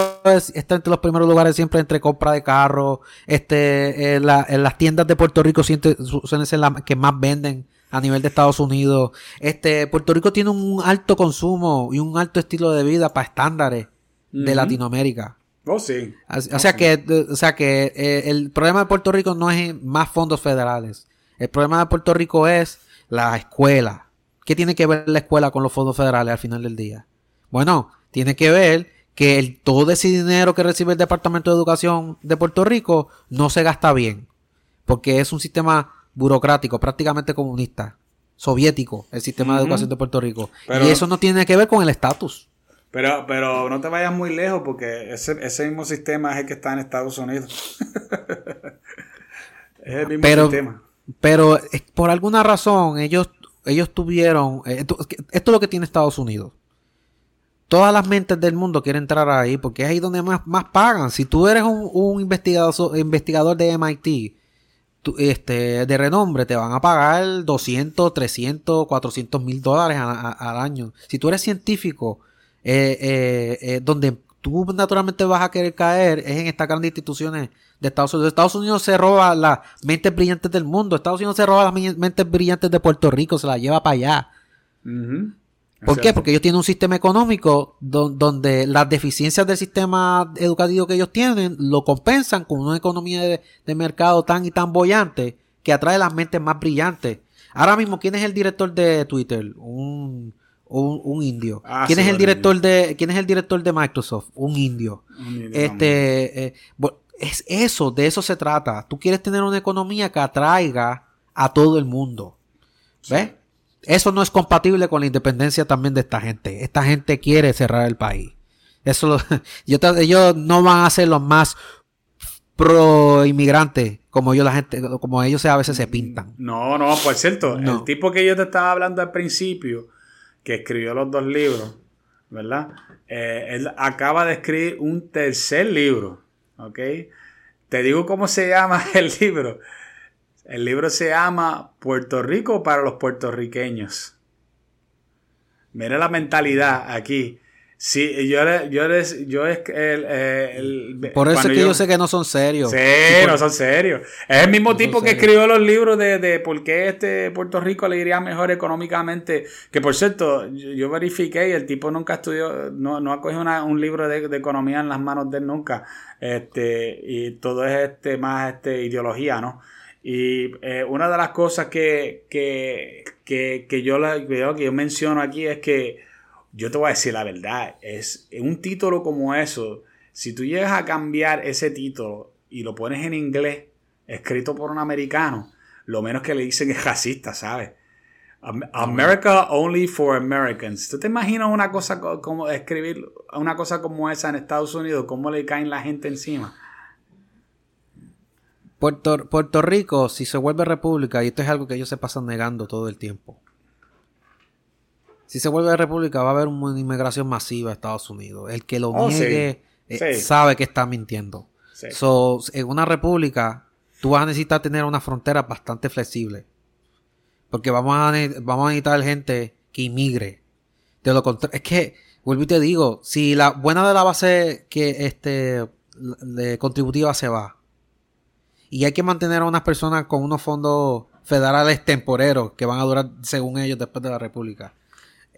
está entre los primeros lugares siempre entre compra de carros. Este, en, las tiendas de Puerto Rico suelen ser las que más venden a nivel de Estados Unidos. Este, Puerto Rico tiene un alto consumo y un alto estilo de vida para estándares de Latinoamérica. Oh, sí. O, sea que, o sea que eh, el problema de Puerto Rico no es más fondos federales. El problema de Puerto Rico es la escuela ¿Qué tiene que ver la escuela con los fondos federales al final del día? Bueno, tiene que ver que el, todo ese dinero que recibe el Departamento de Educación de Puerto Rico no se gasta bien. Porque es un sistema burocrático, prácticamente comunista, soviético, el sistema de educación de Puerto Rico. y eso no tiene que ver con el estatus. Pero, pero no te vayas muy lejos porque ese, ese mismo sistema es el que está en Estados Unidos. es el mismo sistema. Pero por alguna razón ellos ellos tuvieron, eh, esto, es lo que tiene Estados Unidos. Todas las mentes del mundo quieren entrar ahí porque es ahí donde más, más pagan. Si tú eres un, investigador, investigador de MIT, este, de renombre, te van a pagar 200, 300, 400 mil dólares al año. Si tú eres científico, eh, eh, donde tú naturalmente vas a querer caer es en estas grandes instituciones de Estados Unidos. Estados Unidos se roba las mentes brillantes del mundo. Estados Unidos se roba las mentes brillantes de Puerto Rico, se las lleva para allá. ¿Por qué? Porque ellos tienen un sistema económico donde las deficiencias del sistema educativo que ellos tienen lo compensan con una economía de, de mercado tan y tan bollante que atrae las mentes más brillantes. Ahora mismo, ¿quién es el director de Twitter? Un un, indio. Ah, ¿Quién es el director de quién es el director de Microsoft? Un indio. este eh, es eso, de eso se trata. Tú quieres tener una economía que atraiga a todo el mundo. ¿Ves? Eso no es compatible con la independencia también de esta gente. Esta gente quiere cerrar el país. Eso ellos no van a ser los más pro inmigrantes como yo la gente como ellos a veces se pintan. No, no, por cierto, el tipo que yo te estaba hablando al principio que escribió los dos libros, ¿verdad? Eh, él acaba de escribir un tercer libro, ¿ok? Te digo cómo se llama el libro. El libro se llama Puerto Rico para los puertorriqueños. Mira la mentalidad aquí. Sí, yo, yo, yo es el, Por eso es que yo, sé que no son serios. Sí, no son serios. Es el mismo tipo que escribió los libros de, de por qué este Puerto Rico le iría mejor económicamente. Que por cierto, yo, verifiqué y el tipo nunca estudió, no, no ha cogido un libro de, economía en las manos de él nunca. Este, y todo es este más este ideología, ¿no? Y eh, una de las cosas que, que, que, que yo, que yo menciono aquí es que yo te voy a decir la verdad, es un título como eso, si tú llegas a cambiar ese título y lo pones en inglés, escrito por un americano, lo menos que le dicen es racista, ¿sabes? America only for Americans. ¿Tú te imaginas una cosa como escribir una cosa como esa en Estados Unidos? ¿Cómo le caen la gente encima? Puerto, Puerto Rico, si se vuelve república, y esto es algo que ellos se pasan negando todo el tiempo. Si se vuelve república, va a haber una inmigración masiva a Estados Unidos. El que lo oh, niegue eh, sabe que está mintiendo. en una república, tú vas a necesitar tener una frontera bastante flexible. Porque vamos a, vamos a necesitar gente que inmigre. De lo contrario, es que, vuelvo y te digo, si la buena de la base que este de contributiva se va y hay que mantener a unas personas con unos fondos federales temporeros que van a durar según ellos después de la república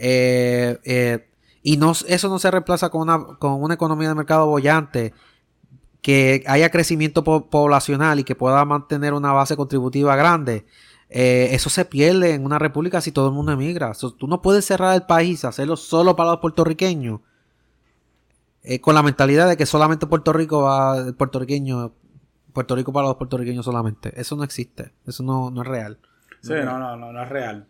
eh, eh, y no eso no se reemplaza con una, con una economía de mercado bollante que haya crecimiento poblacional y que pueda mantener una base contributiva grande eh, eso se pierde en una república si todo el mundo emigra. tú no puedes cerrar el país, hacerlo solo para los puertorriqueños, con la mentalidad de que solamente Puerto Rico va, puertorriqueño, Puerto Rico para los puertorriqueños solamente. Eso no existe, eso no, es real. Sí, no, no, no, no es real.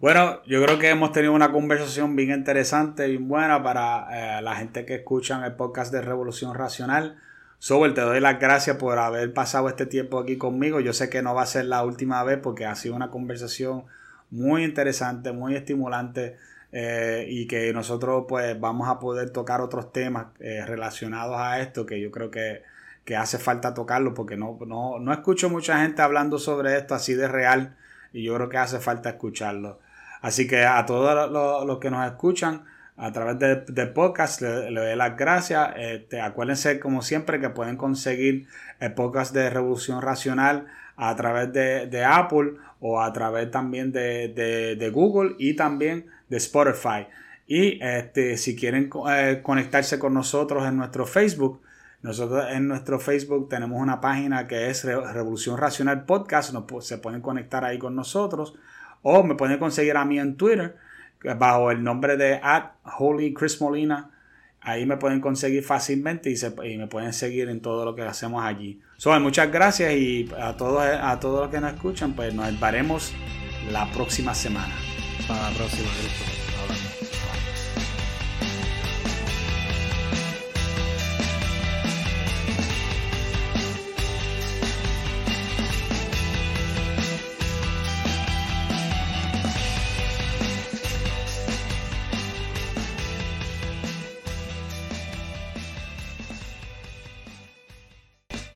Bueno, yo creo que hemos tenido una conversación bien interesante, bien buena para eh, la gente que escuchan el podcast de Revolución Racional. Sobel, te doy las gracias por haber pasado este tiempo aquí conmigo. Yo sé que no va a ser la última vez porque ha sido una conversación muy interesante, muy estimulante eh, y que nosotros pues vamos a poder tocar otros temas eh, relacionados a esto que yo creo que, hace falta tocarlo porque no, no, no escucho mucha gente hablando sobre esto así de real y yo creo que hace falta escucharlo. Así que a todos los que nos escuchan, a través de, podcast. Le, doy las gracias. Este, acuérdense, como siempre, que pueden conseguir el podcast de Revolución Racional a través de, Apple o a través también de, Google y también de Spotify. Y este, si quieren eh, conectarse con nosotros en nuestro Facebook, nosotros en nuestro Facebook tenemos una página que es Revolución Racional Podcast. se pueden conectar ahí con nosotros. O me pueden conseguir a mí en Twitter bajo el nombre de at Holy Chris Molina. Ahí me pueden conseguir fácilmente y, me pueden seguir en todo lo que hacemos allí. So, muchas gracias y a todos, a todos los que nos escuchan, pues nos veremos la próxima semana. Para la próxima,